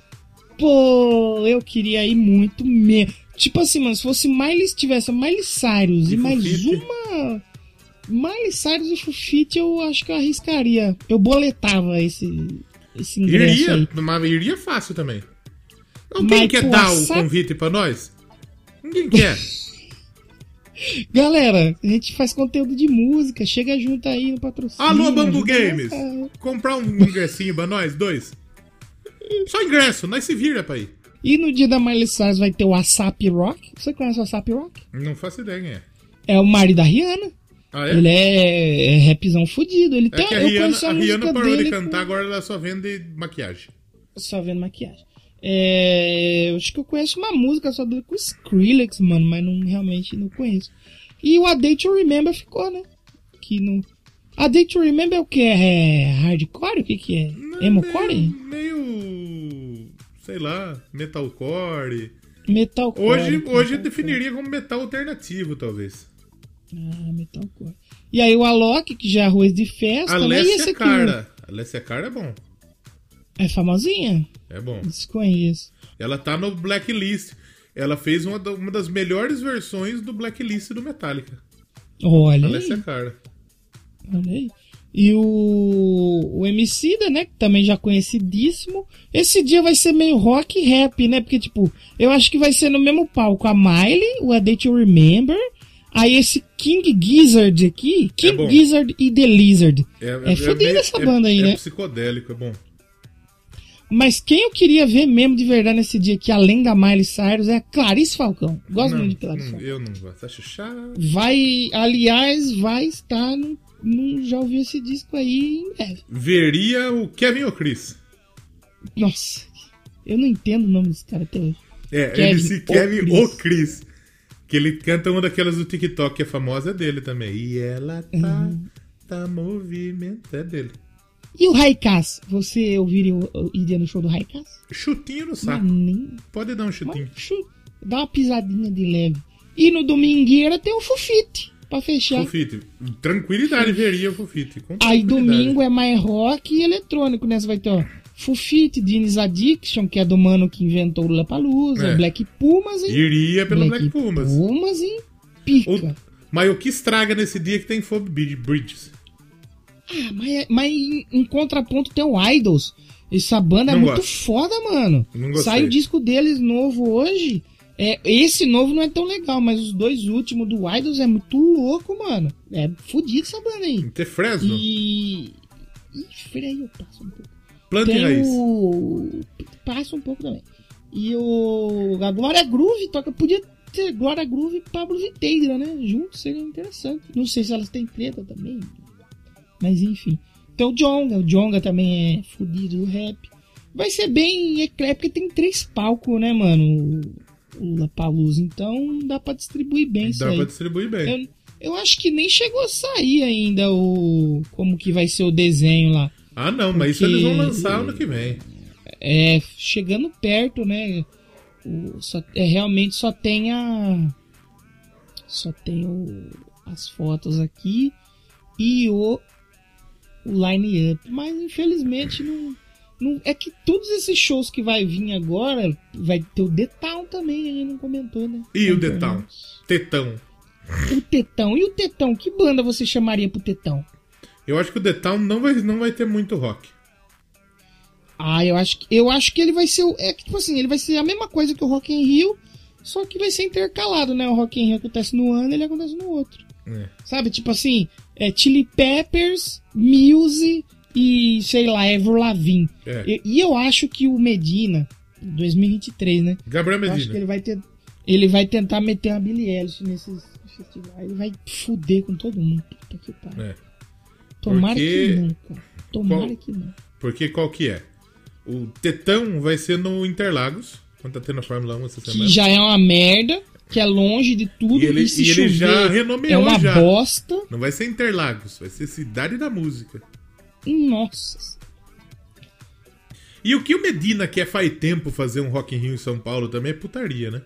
Pô, eu queria ir muito mesmo. Tipo assim, mano, se fosse Miley, se tivesse Miley Cyrus e, E mais Fufite? uma. Miley Cyrus e Fufite, eu acho que eu arriscaria. Eu boletava esse, esse ingresso Iria, aí. mas iria fácil também. Alguém Mas, quer pô, dar o sabe- convite pra nós? Ninguém quer. Galera, a gente faz conteúdo de música, chega junto aí no patrocínio. Alô, Bambu Games! Comprar um ingressinho pra nós, dois? Só ingresso, nós se vira pra ir. E no dia da Miley Cyrus vai ter o ASAP Rock. Você conhece o ASAP Rock? Não faço ideia quem é. É o marido da Rihanna. Ah, é? Ele é, é rapzão fudido. Ele É tem, que a Rihanna, a, Rihanna parou de cantar, com- agora ela só vende maquiagem. Só vendo maquiagem. É, eu acho que eu conheço uma música só dele com Skrillex, mano, mas não, realmente não conheço. E o A Day to Remember ficou, né? Que não... A Day to Remember é o que? É hardcore? O que que é? Emocore? Meio, meio. sei lá, metalcore. Metalcore. Hoje, hoje eu metalcore. definiria como metal alternativo, talvez. Ah, metalcore. E aí o Alok, que já é arroz de festa, né? E esse Alessia aqui? Cara. Alessia Cara é bom. É famosinha? É bom. Desconheço. Ela tá no Blacklist. Ela fez uma, da- uma das melhores versões do Blacklist do Metallica. Olha Alessia aí, Cara. olha aí. E o, o Emicida, né, que também já conhecidíssimo. Esse dia vai ser meio rock e rap, né? Porque, tipo, eu acho que vai ser no mesmo palco a Miley, o A Day to Remember, aí esse King Gizzard aqui, King bom. Gizzard e The Lizard. É, fodida meio- essa banda aí, é né? psicodélico, é bom. Mas quem eu queria ver mesmo de verdade nesse dia aqui, além da Miley Cyrus, é a Clarice Falcão. Gosto Não, muito de Clarice Falcão. eu não gosto. Acho chato. Vai, aliás, vai estar no, no- já ouviu esse disco aí em breve. Veria o Kevin ou Chris? Nossa, eu não entendo o nome desse cara até hoje. É, Kevin MC ou Kevin Chris. ou Chris. Que ele canta uma daquelas do TikTok que é famosa é dele também. E ela tá, Uhum. tá movimento. É dele. E o Raikás? Você ouviria, iria no show do Raikás? Chutinho no Mas saco. nem, Pode dar um chutinho. mas chu- dá uma pisadinha de leve. E no Domingueira tem o Fufite. pra fechar. Fufite. Tranquilidade veria o Fufite. Aí domingo é mais rock e eletrônico, né? Você vai ter, ó, Fufite, Dines Addiction, que é do mano que inventou o Lapalusa, É. Black Pumas e... Iria pelo Black, Pumas. Pumas e pica. O- Mas o que estraga nesse dia é que tem Brid- Bridges. Ah, mas, é- mas em, em contraponto tem o Idols. Essa banda Não é muito gosto. foda, mano. Sai o disco deles novo hoje. É, esse novo não é tão legal, mas os dois últimos do Idols é muito louco, mano. É fodido essa banda aí. Tem Fresno. E. Ih, freio, eu passo um pouco. Planta e Tem raiz. o. Passa um pouco também. E o. A Glória Groove toca. Podia ter Glória Groove e Pablo Viteira, né? Juntos seria interessante. Não sei se elas têm treta também. Mas enfim. Tem o Jonga. O Jonga também é fudido do rap. Vai ser bem eclético, porque tem três palcos, né, mano? O Lapaluz. Então dá pra distribuir bem isso Dá aí. pra distribuir bem. Eu, eu acho que nem chegou a sair ainda o. Como que vai ser o desenho lá. Ah, não, mas isso eles vão lançar ano que vem. É, chegando perto, né? O, só, é, realmente só tem a. Só tem o, as fotos aqui e o line-up. Mas infelizmente não, não. É que todos esses shows que vai vir agora vai ter o Detal também, a gente não comentou, né? E o Detal? Tetão. O Tetão. E o Tetão? Que banda você chamaria pro Tetão? Eu acho que o Detal não vai, não vai ter muito rock. Ah, eu acho que eu acho que ele vai ser o- é que tipo assim, ele vai ser a mesma coisa que o Rock in Rio, só que vai ser intercalado, né? O Rock in Rio acontece no ano, ele acontece no outro. É. Sabe? Tipo assim, é Chili Peppers, Muse e sei lá, Ever Lavigne. É. E, e eu acho que o Medina 2023, né? Gabriel Eu acho Medina. que ele vai ter ele vai tentar meter uma Billie Eilish nesses festivais, ele vai fuder com todo mundo. Puta que pariu. É. Tomara Porque- que não, cara. Tomara Qual- que não. Porque qual que é? O Tetão vai ser no Interlagos, quando tá tendo a Fórmula 1 essa que semana. já é uma merda, que é longe de tudo. E ele, se e ele já renomeou É uma já. bosta. Não vai ser Interlagos, vai ser Cidade da Música. Nossa. E o que o Medina quer faz tempo fazer um Rock in Rio em São Paulo também é putaria, né?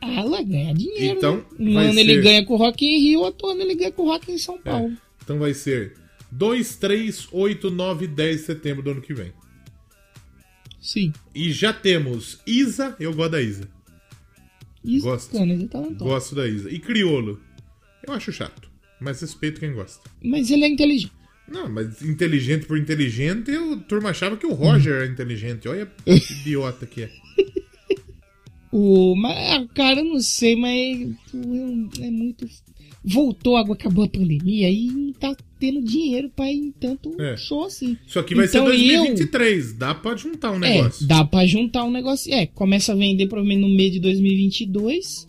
Ah, ela ganha dinheiro. Então, né? Um vai ano ele ser- ganha com o Rock in Rio, outro ano ele ganha com o Rock em São Paulo. Então vai ser 2, 3, 8, 9 e 10 de setembro do ano que vem. Sim. E já temos Isa, eu gosto da Isa. Isso, Gosto. é talentoso. Gosto da Isa. E Criolo, eu acho chato, mas respeito quem gosta. Mas ele é inteligente. Não, mas inteligente por inteligente, eu, a turma achava que o Roger era inteligente. Olha que idiota que é. O, mas, ah, cara, eu não sei, mas é muito. Voltou, acabou a pandemia e tá tendo dinheiro pra ir em tanto É. show assim. Isso aqui vai Então, ser eu- 2023, dá pra juntar um É, negócio. dá pra juntar um negócio. É, começa a vender provavelmente no mês de 2022.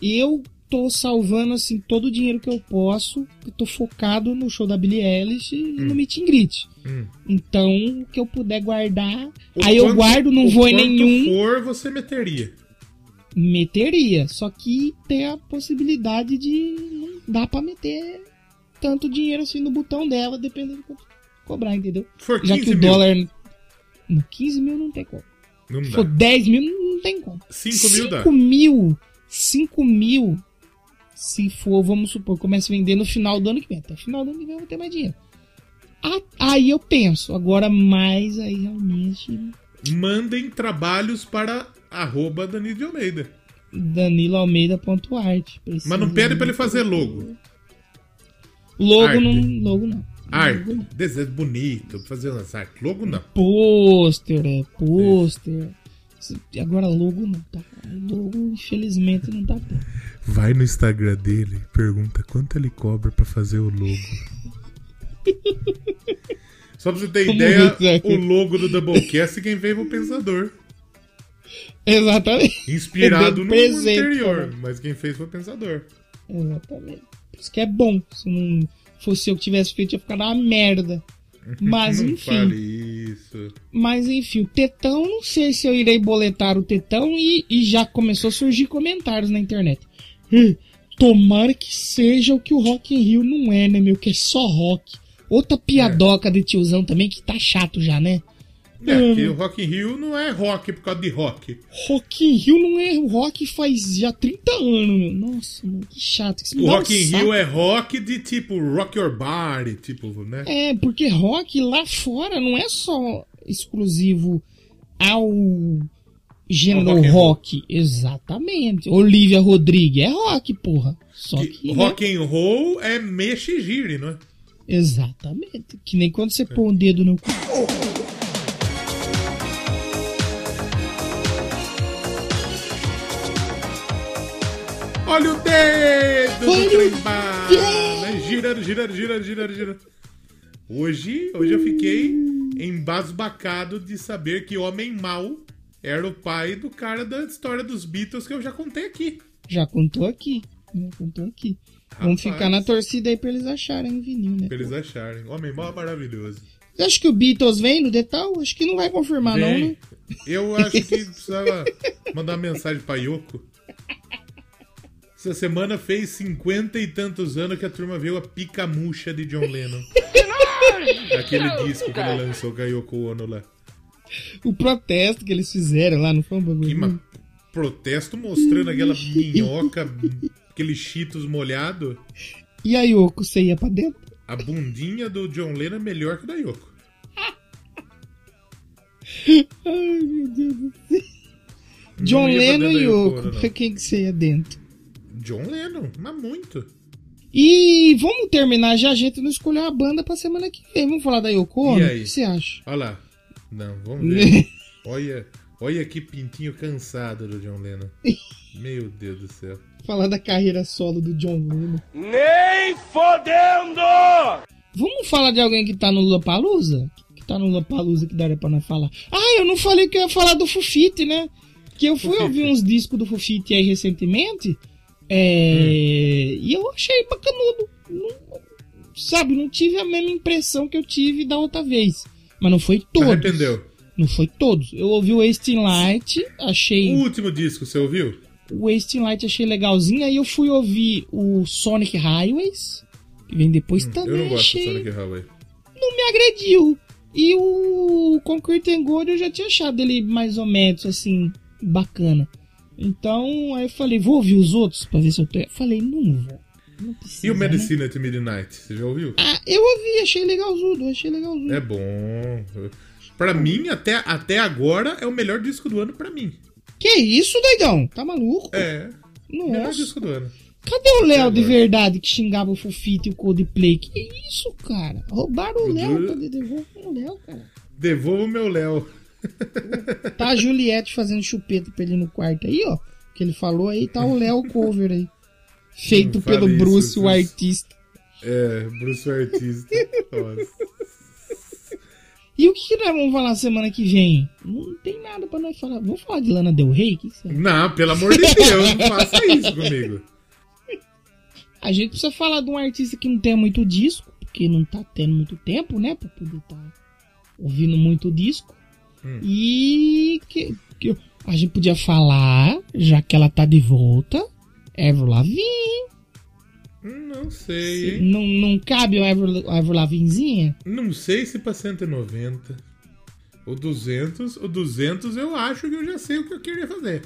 E eu tô salvando, assim, todo o dinheiro que eu posso. Eu tô focado no show da Billie Eilish e no meet and greet. Hum. Então, o que eu puder guardar. O aí eu quanto- guardo, não vou em nenhum. for, você meteria. Meteria. Só que tem a possibilidade de não dá pra meter tanto dinheiro assim no botão dela, dependendo do quanto cobrar, entendeu? For Já 15 que o mil. dólar. No 15 mil não tem como. Não dá. for 10 mil, não tem como. 5 mil dá. 5 mil. 5 mil. Se for, vamos supor, começa a vender no final do ano que vem. Até o final do ano que vem eu vou ter mais dinheiro. Aí eu penso, agora mais aí realmente. Mandem trabalhos para arroba Danilo de Almeida. DaniloAlmeida.art. Mas não pede pra ele fazer logo. Logo Arte. não. Logo não. Arte, desenho bonito, fazer umas artes. Logo não. Pôster, é, pôster. Agora logo não tá. Logo, infelizmente, não tá tendo. Vai no Instagram dele, pergunta quanto ele cobra pra fazer o logo. Só pra você ter Vamos ideia, aqui. o logo do Doublecast quem veio foi o Pensador. Exatamente. Inspirado no presente, anterior, cara. mas quem fez foi o Pensador. Exatamente. Por isso que é bom. Se não fosse eu que tivesse feito, ia ficar uma merda. Mas não enfim. fale isso. Mas enfim, o Tetão, não sei se eu irei boletar o Tetão e, e já começou a surgir comentários na internet. "Ih, Tomara que seja o que o Rock in Rio não é, né, meu? Que é só rock. Outra piadoca de tiozão também que tá chato já, né? É, porque o Rock in Rio não é rock por causa de rock. Rock in Rio não é rock faz já 30 anos, meu. Nossa, mano, que chato. O dá um Rock in saco. Rio é rock de tipo rock your body, tipo, né? É, porque rock lá fora não é só exclusivo ao gênero rock rock. Exatamente. Olivia Rodrigo é rock, porra. Só que. né? Rock and roll é mexe e gire, não é? Exatamente. Que nem quando você põe um dedo no cu. Olha o dedo Olha do trem bala. Girando, girando, girando, girando, girando. Hoje, hoje eu fiquei embasbacado de saber que Homem Mal era o pai do cara da história dos Beatles que eu já contei aqui. Já contou aqui. Já contou aqui. Vamos Rapaz. ficar na torcida aí pra eles acharem o vinil, né? Pra eles acharem. Homem Mal é maravilhoso. Você acha que o Beatles vem no detal? Acho que não vai confirmar, não, né? Eu acho que precisava mandar uma mensagem pra Yoko. Essa semana fez cinquenta e tantos anos que a turma viu a pica-murcha de John Lennon. Aquele disco que ele lançou com a Yoko Ono lá. O protesto que eles fizeram lá, não foi um bagulho? Que ma- protesto mostrando aquela minhoca, aquele cheetos molhado. E a Yoko, você ia pra dentro? A bundinha do John Lennon é melhor que a da Yoko. Ai, meu Deus do céu. John Lennon e Yoko Yoko, pra quem que você ia dentro? John Lennon, mas muito. E vamos terminar já, a gente não escolheu a banda pra semana que vem. Vamos falar da Yoko Ono? E O que você acha? Olha lá. Não, vamos ver. olha, olha que pintinho cansado do John Lennon. Meu Deus do céu. Falar da carreira solo do John Lennon. Nem fodendo! Vamos falar de alguém que tá no Lollapalooza? Que tá no Lollapalooza que daria pra nós falar. Ah, eu não falei que eu ia falar do Fufite, né? Que eu fui Fufite. ouvir uns discos do Fufite aí recentemente. É... E eu achei bacanudo. Não- sabe, não tive a mesma impressão que eu tive da outra vez. Mas não foi todos. Arrependeu. Não foi todos. Eu ouvi o Wasting Light, achei. O último disco, você ouviu? O Wasting Light achei legalzinho. Aí eu fui ouvir o Sonic Highways, que vem depois também. Hum, Eu não gosto achei... do Sonic Highway. Não me agrediu. E o Concrete and Gold eu já tinha achado ele mais ou menos assim, bacana. Então, aí eu falei, vou ouvir os outros pra ver se eu tô. Eu falei, não vou. Não precisa. E o né? Medicine at Midnight, você já ouviu? Ah, eu ouvi, achei legalzudo, achei legalzudo. É bom. Pra mim, até, até agora, é o melhor disco do ano pra mim. Que isso, doidão? Tá maluco? É, melhor Nossa. disco do ano. Cadê o Léo de verdade que xingava o Fufito e o Coldplay? Que isso, cara? Roubaram o Léo, juro- tá o Léo, cara. Devolva o meu Léo. Tá a Juliette fazendo chupeta pra ele no quarto aí, ó. Que ele falou aí, tá o Léo cover aí. Feito pelo isso, Bruce, o artista. É, Bruce o Artista. Nossa. E o que, que nós vamos falar semana que vem? Não tem nada pra nós falar. Vamos falar de Lana Del Rey? Que que? Não, pelo amor de Deus, não faça isso comigo. A gente precisa falar de um artista que não tem muito disco, porque não tá tendo muito tempo, né? Pra poder tá ouvindo muito disco. Hum. E que, que a gente podia falar, já que ela tá de volta, Avril Lavigne. Não sei, hein? Não, não cabe o Avril, Avril Lavignezinha? Não sei se pra 190. O 200, o 200 eu acho que eu já sei o que eu queria fazer.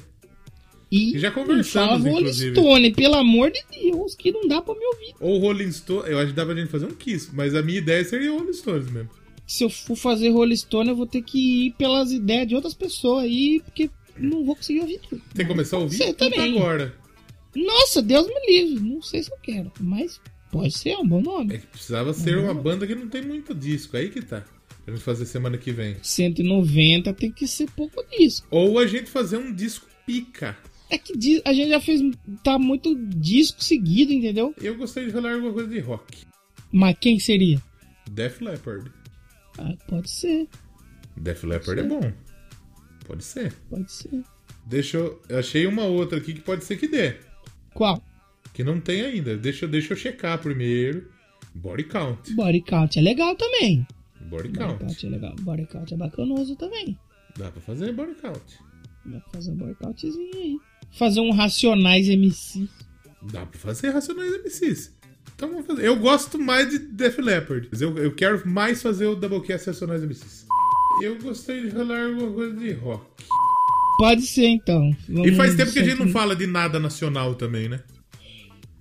E Já não conversamos, Rolling inclusive. Stone, pelo amor de Deus, que não dá pra me ouvir. Ou Rolling Stone, eu acho que dá pra gente fazer um Kiss, mas a minha ideia seria Rolling Stones mesmo. Se eu for fazer Rolling Stone, eu vou ter que ir pelas ideias de outras pessoas aí, porque não vou conseguir ouvir tudo. Tem que começar a ouvir Você também. agora. Nossa, Deus me livre. Não sei se eu quero, mas pode ser um bom nome. É que precisava ser uma banda que não tem muito disco, aí que tá. Pra gente fazer semana que vem. 190 tem que ser pouco disco. Ou a gente fazer um disco pica. É que a gente já fez. Tá muito disco seguido, entendeu? Eu gostaria de falar alguma coisa de rock. Mas quem seria? Def Leppard. Ah, pode ser, Def Leppard é bom. Pode ser. pode ser. Deixa eu. Eu achei uma outra aqui que pode ser que dê. Qual? Que não tem ainda. Deixa, eu- deixa eu checar primeiro. Body Count. Body Count é legal também. Body Body Count. Count é legal. Body Count é bacanoso também. Dá pra fazer Body Count. Dá pra fazer um body countzinho aí. Fazer um Racionais MC. Dá pra fazer Racionais MCs. Então vamos fazer. Eu gosto mais de Def Leppard. Eu, eu quero mais fazer o Doublecast Racionais MCs. Eu gostaria de falar alguma coisa de rock. Pode ser, então. E Vamos faz tempo que a gente não fala de nada nacional também, né?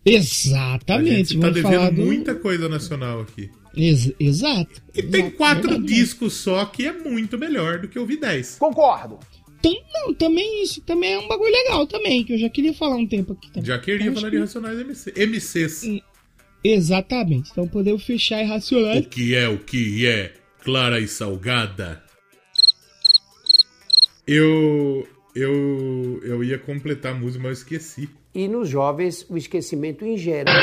Exatamente. A gente tá vamos devendo falar do... muita coisa nacional aqui. Ex- exato. E tem Exato, quatro verdade. discos só que é muito melhor do que ouvir 10. Concordo. Tem- não, também isso também é um bagulho legal também, que eu já queria falar um tempo aqui também. Já queria Acho falar que- de Racionais MC, MCs. Exatamente. Então podemos fechar e racionar. O que é o que é clara e salgada? Eu eu eu ia completar a música, mas eu esqueci. E nos jovens, o esquecimento em geral.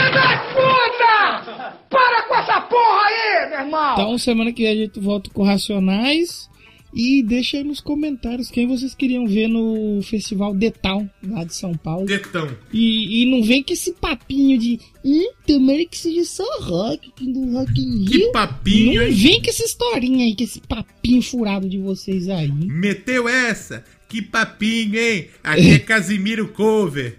Puta! Para com essa porra aí, meu irmão! Então semana que vem a gente volta com Racionais. E deixa aí nos comentários quem vocês queriam ver no Festival Town, lá de São Paulo. Detão. E, e não vem com esse papinho de hum, tomara que seja só rock, que do Rock in Que Rio. papinho, Não hein? vem com essa historinha aí, com esse papinho furado de vocês aí. Meteu essa? Que papinho, hein? Aqui é Casimiro Cover.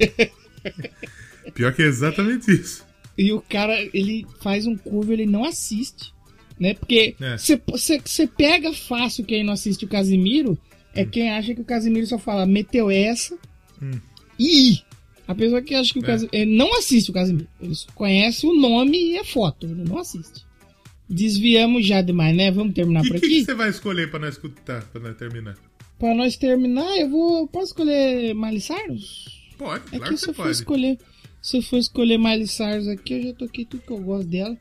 Pior que é exatamente isso. E o cara, ele faz um cover, ele não assiste. Né? Porque É. você pega fácil quem não assiste o Casimiro, é quem acha que o Casimiro só fala meteu essa Hum. e a pessoa que acha que o É. Casimiro. Não assiste o Casimiro. Ele conhece o nome e a foto. Ele não assiste. Desviamos já demais, né? Vamos terminar E por o que aqui? que você vai escolher pra nós escutar, pra nós terminar? Pra nós terminar, eu vou. Posso escolher Miley Cyrus? Pode, É claro que que se você for pode. escolher. Se eu for escolher Miley Cyrus aqui, eu já toquei tudo que eu gosto dela.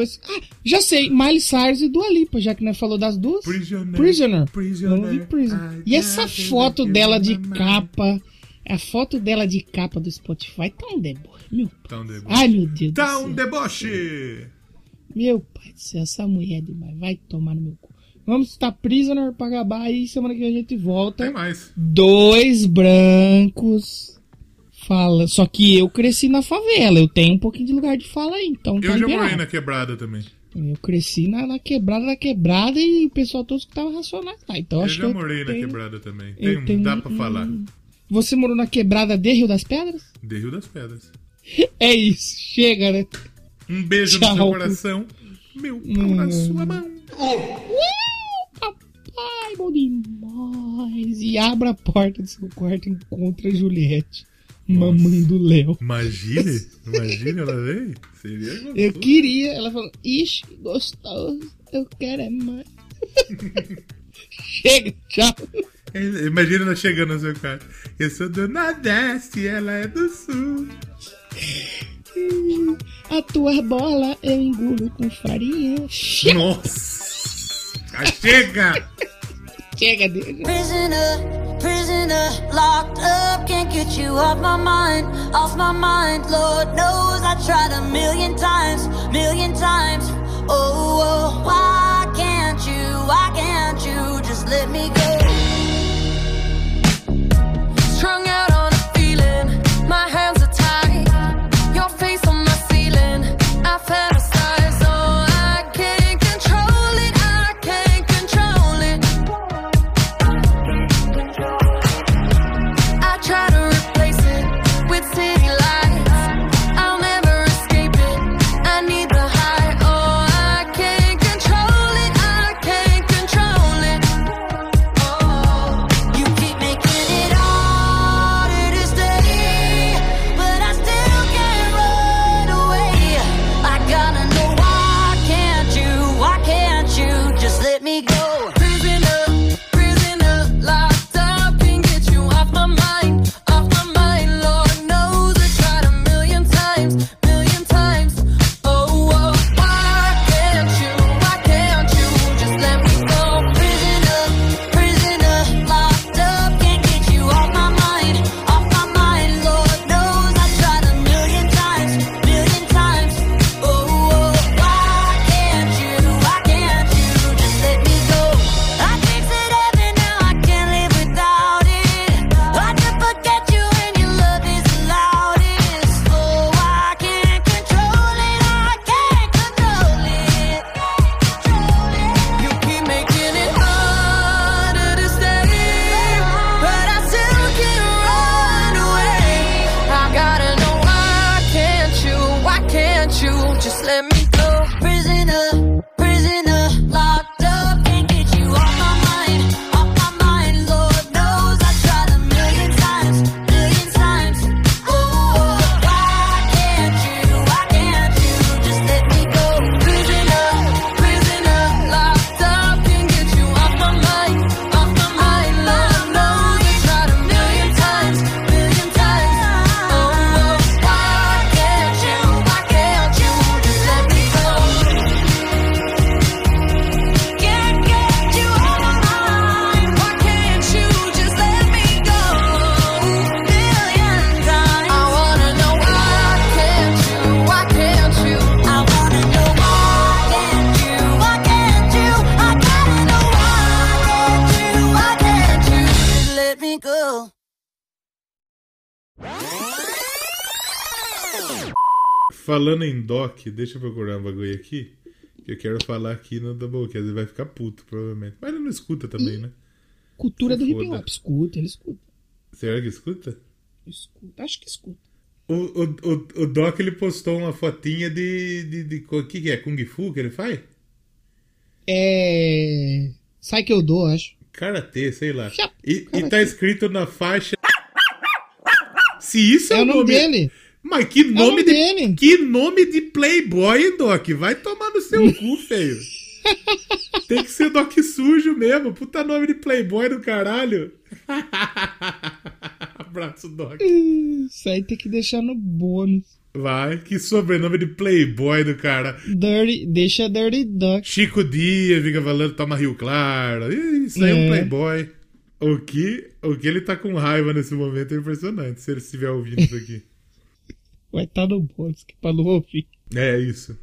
Es- Ah, já sei, Miley Cyrus e Dua Lipa, já que nós falou das duas. Prisoner. Prisoner. Prisoner. Prisoner. E essa foto dela de capa. A foto dela de capa do Spotify tá um deboche. Meu, Tá um deboche. ai, meu Deus Tá do um céu. deboche! Meu pai do céu, essa mulher é demais. Vai tomar no meu cu. Vamos estar Prisoner pra acabar aí. Semana que vem a gente volta. Tem mais. Dois brancos. Fala. Só que eu cresci na favela. Eu tenho um pouquinho de lugar de fala aí. Então tá Eu já liberado. morei na quebrada também. Eu cresci na, na quebrada da quebrada e o pessoal todo escutava racionais lá. Então Eu acho já que eu morei na tenho- quebrada também. eu Tem, tenho dá um- pra falar. Você morou na quebrada de Rio das Pedras? De Rio das Pedras. É isso, chega, né? Um beijo Tchau. no seu coração. Meu pau na Hum. sua mão. Uh, papai, bom demais. E abra a porta do seu quarto e encontra a Juliette, mamãe do Léo. Imagine, imagine ela veio. Seria gostoso. Eu queria, ela falou, ixi, gostoso, eu quero é mais. Chega, tchau. Imagina ela chegando no seu quarto. Eu sou do Nordeste, ela é do Sul. A tua bola eu engulo com farinha. Chega, Chega! chega dele. Prisoner, prisoner, locked up, can't get you off my mind, off my mind. Lord knows I tried a million times, million times. Oh, oh, why can't you, why can't you just let me go? Strung out on a feeling, my hands are Falando em Doc, deixa eu procurar um bagulho aqui. Que eu quero falar aqui no Doublecast. Ele vai ficar puto, provavelmente. Mas ele não escuta também, né? Cultura Se do hip hop. Escuta, ele escuta. Será que escuta? Escuta. Acho que escuta. O, o, o, o Doc ele postou uma fotinha de. de, de, o que, que é? Kung Fu que ele faz? É. Sai que eu dou, acho. Karatê, sei lá. E, e tá escrito na faixa. Se isso é, É o nome dele. Mas que nome, nome de. dele. Que nome de Playboy, hein, Doc? Vai tomar no seu cu, feio. Tem que ser Doc sujo mesmo. Puta nome de Playboy do caralho. Abraço, Doc. Isso aí tem que deixar no bônus. Vai, que sobrenome de Playboy do cara. Dirty, deixa Dirty Duck. Chico Dias fica falando toma Rio Claro. Isso aí é um É. Playboy. O que, o que ele tá com raiva nesse momento é impressionante, se ele estiver ouvindo isso aqui. Vai estar no bônus, que pra não ouvir. É isso.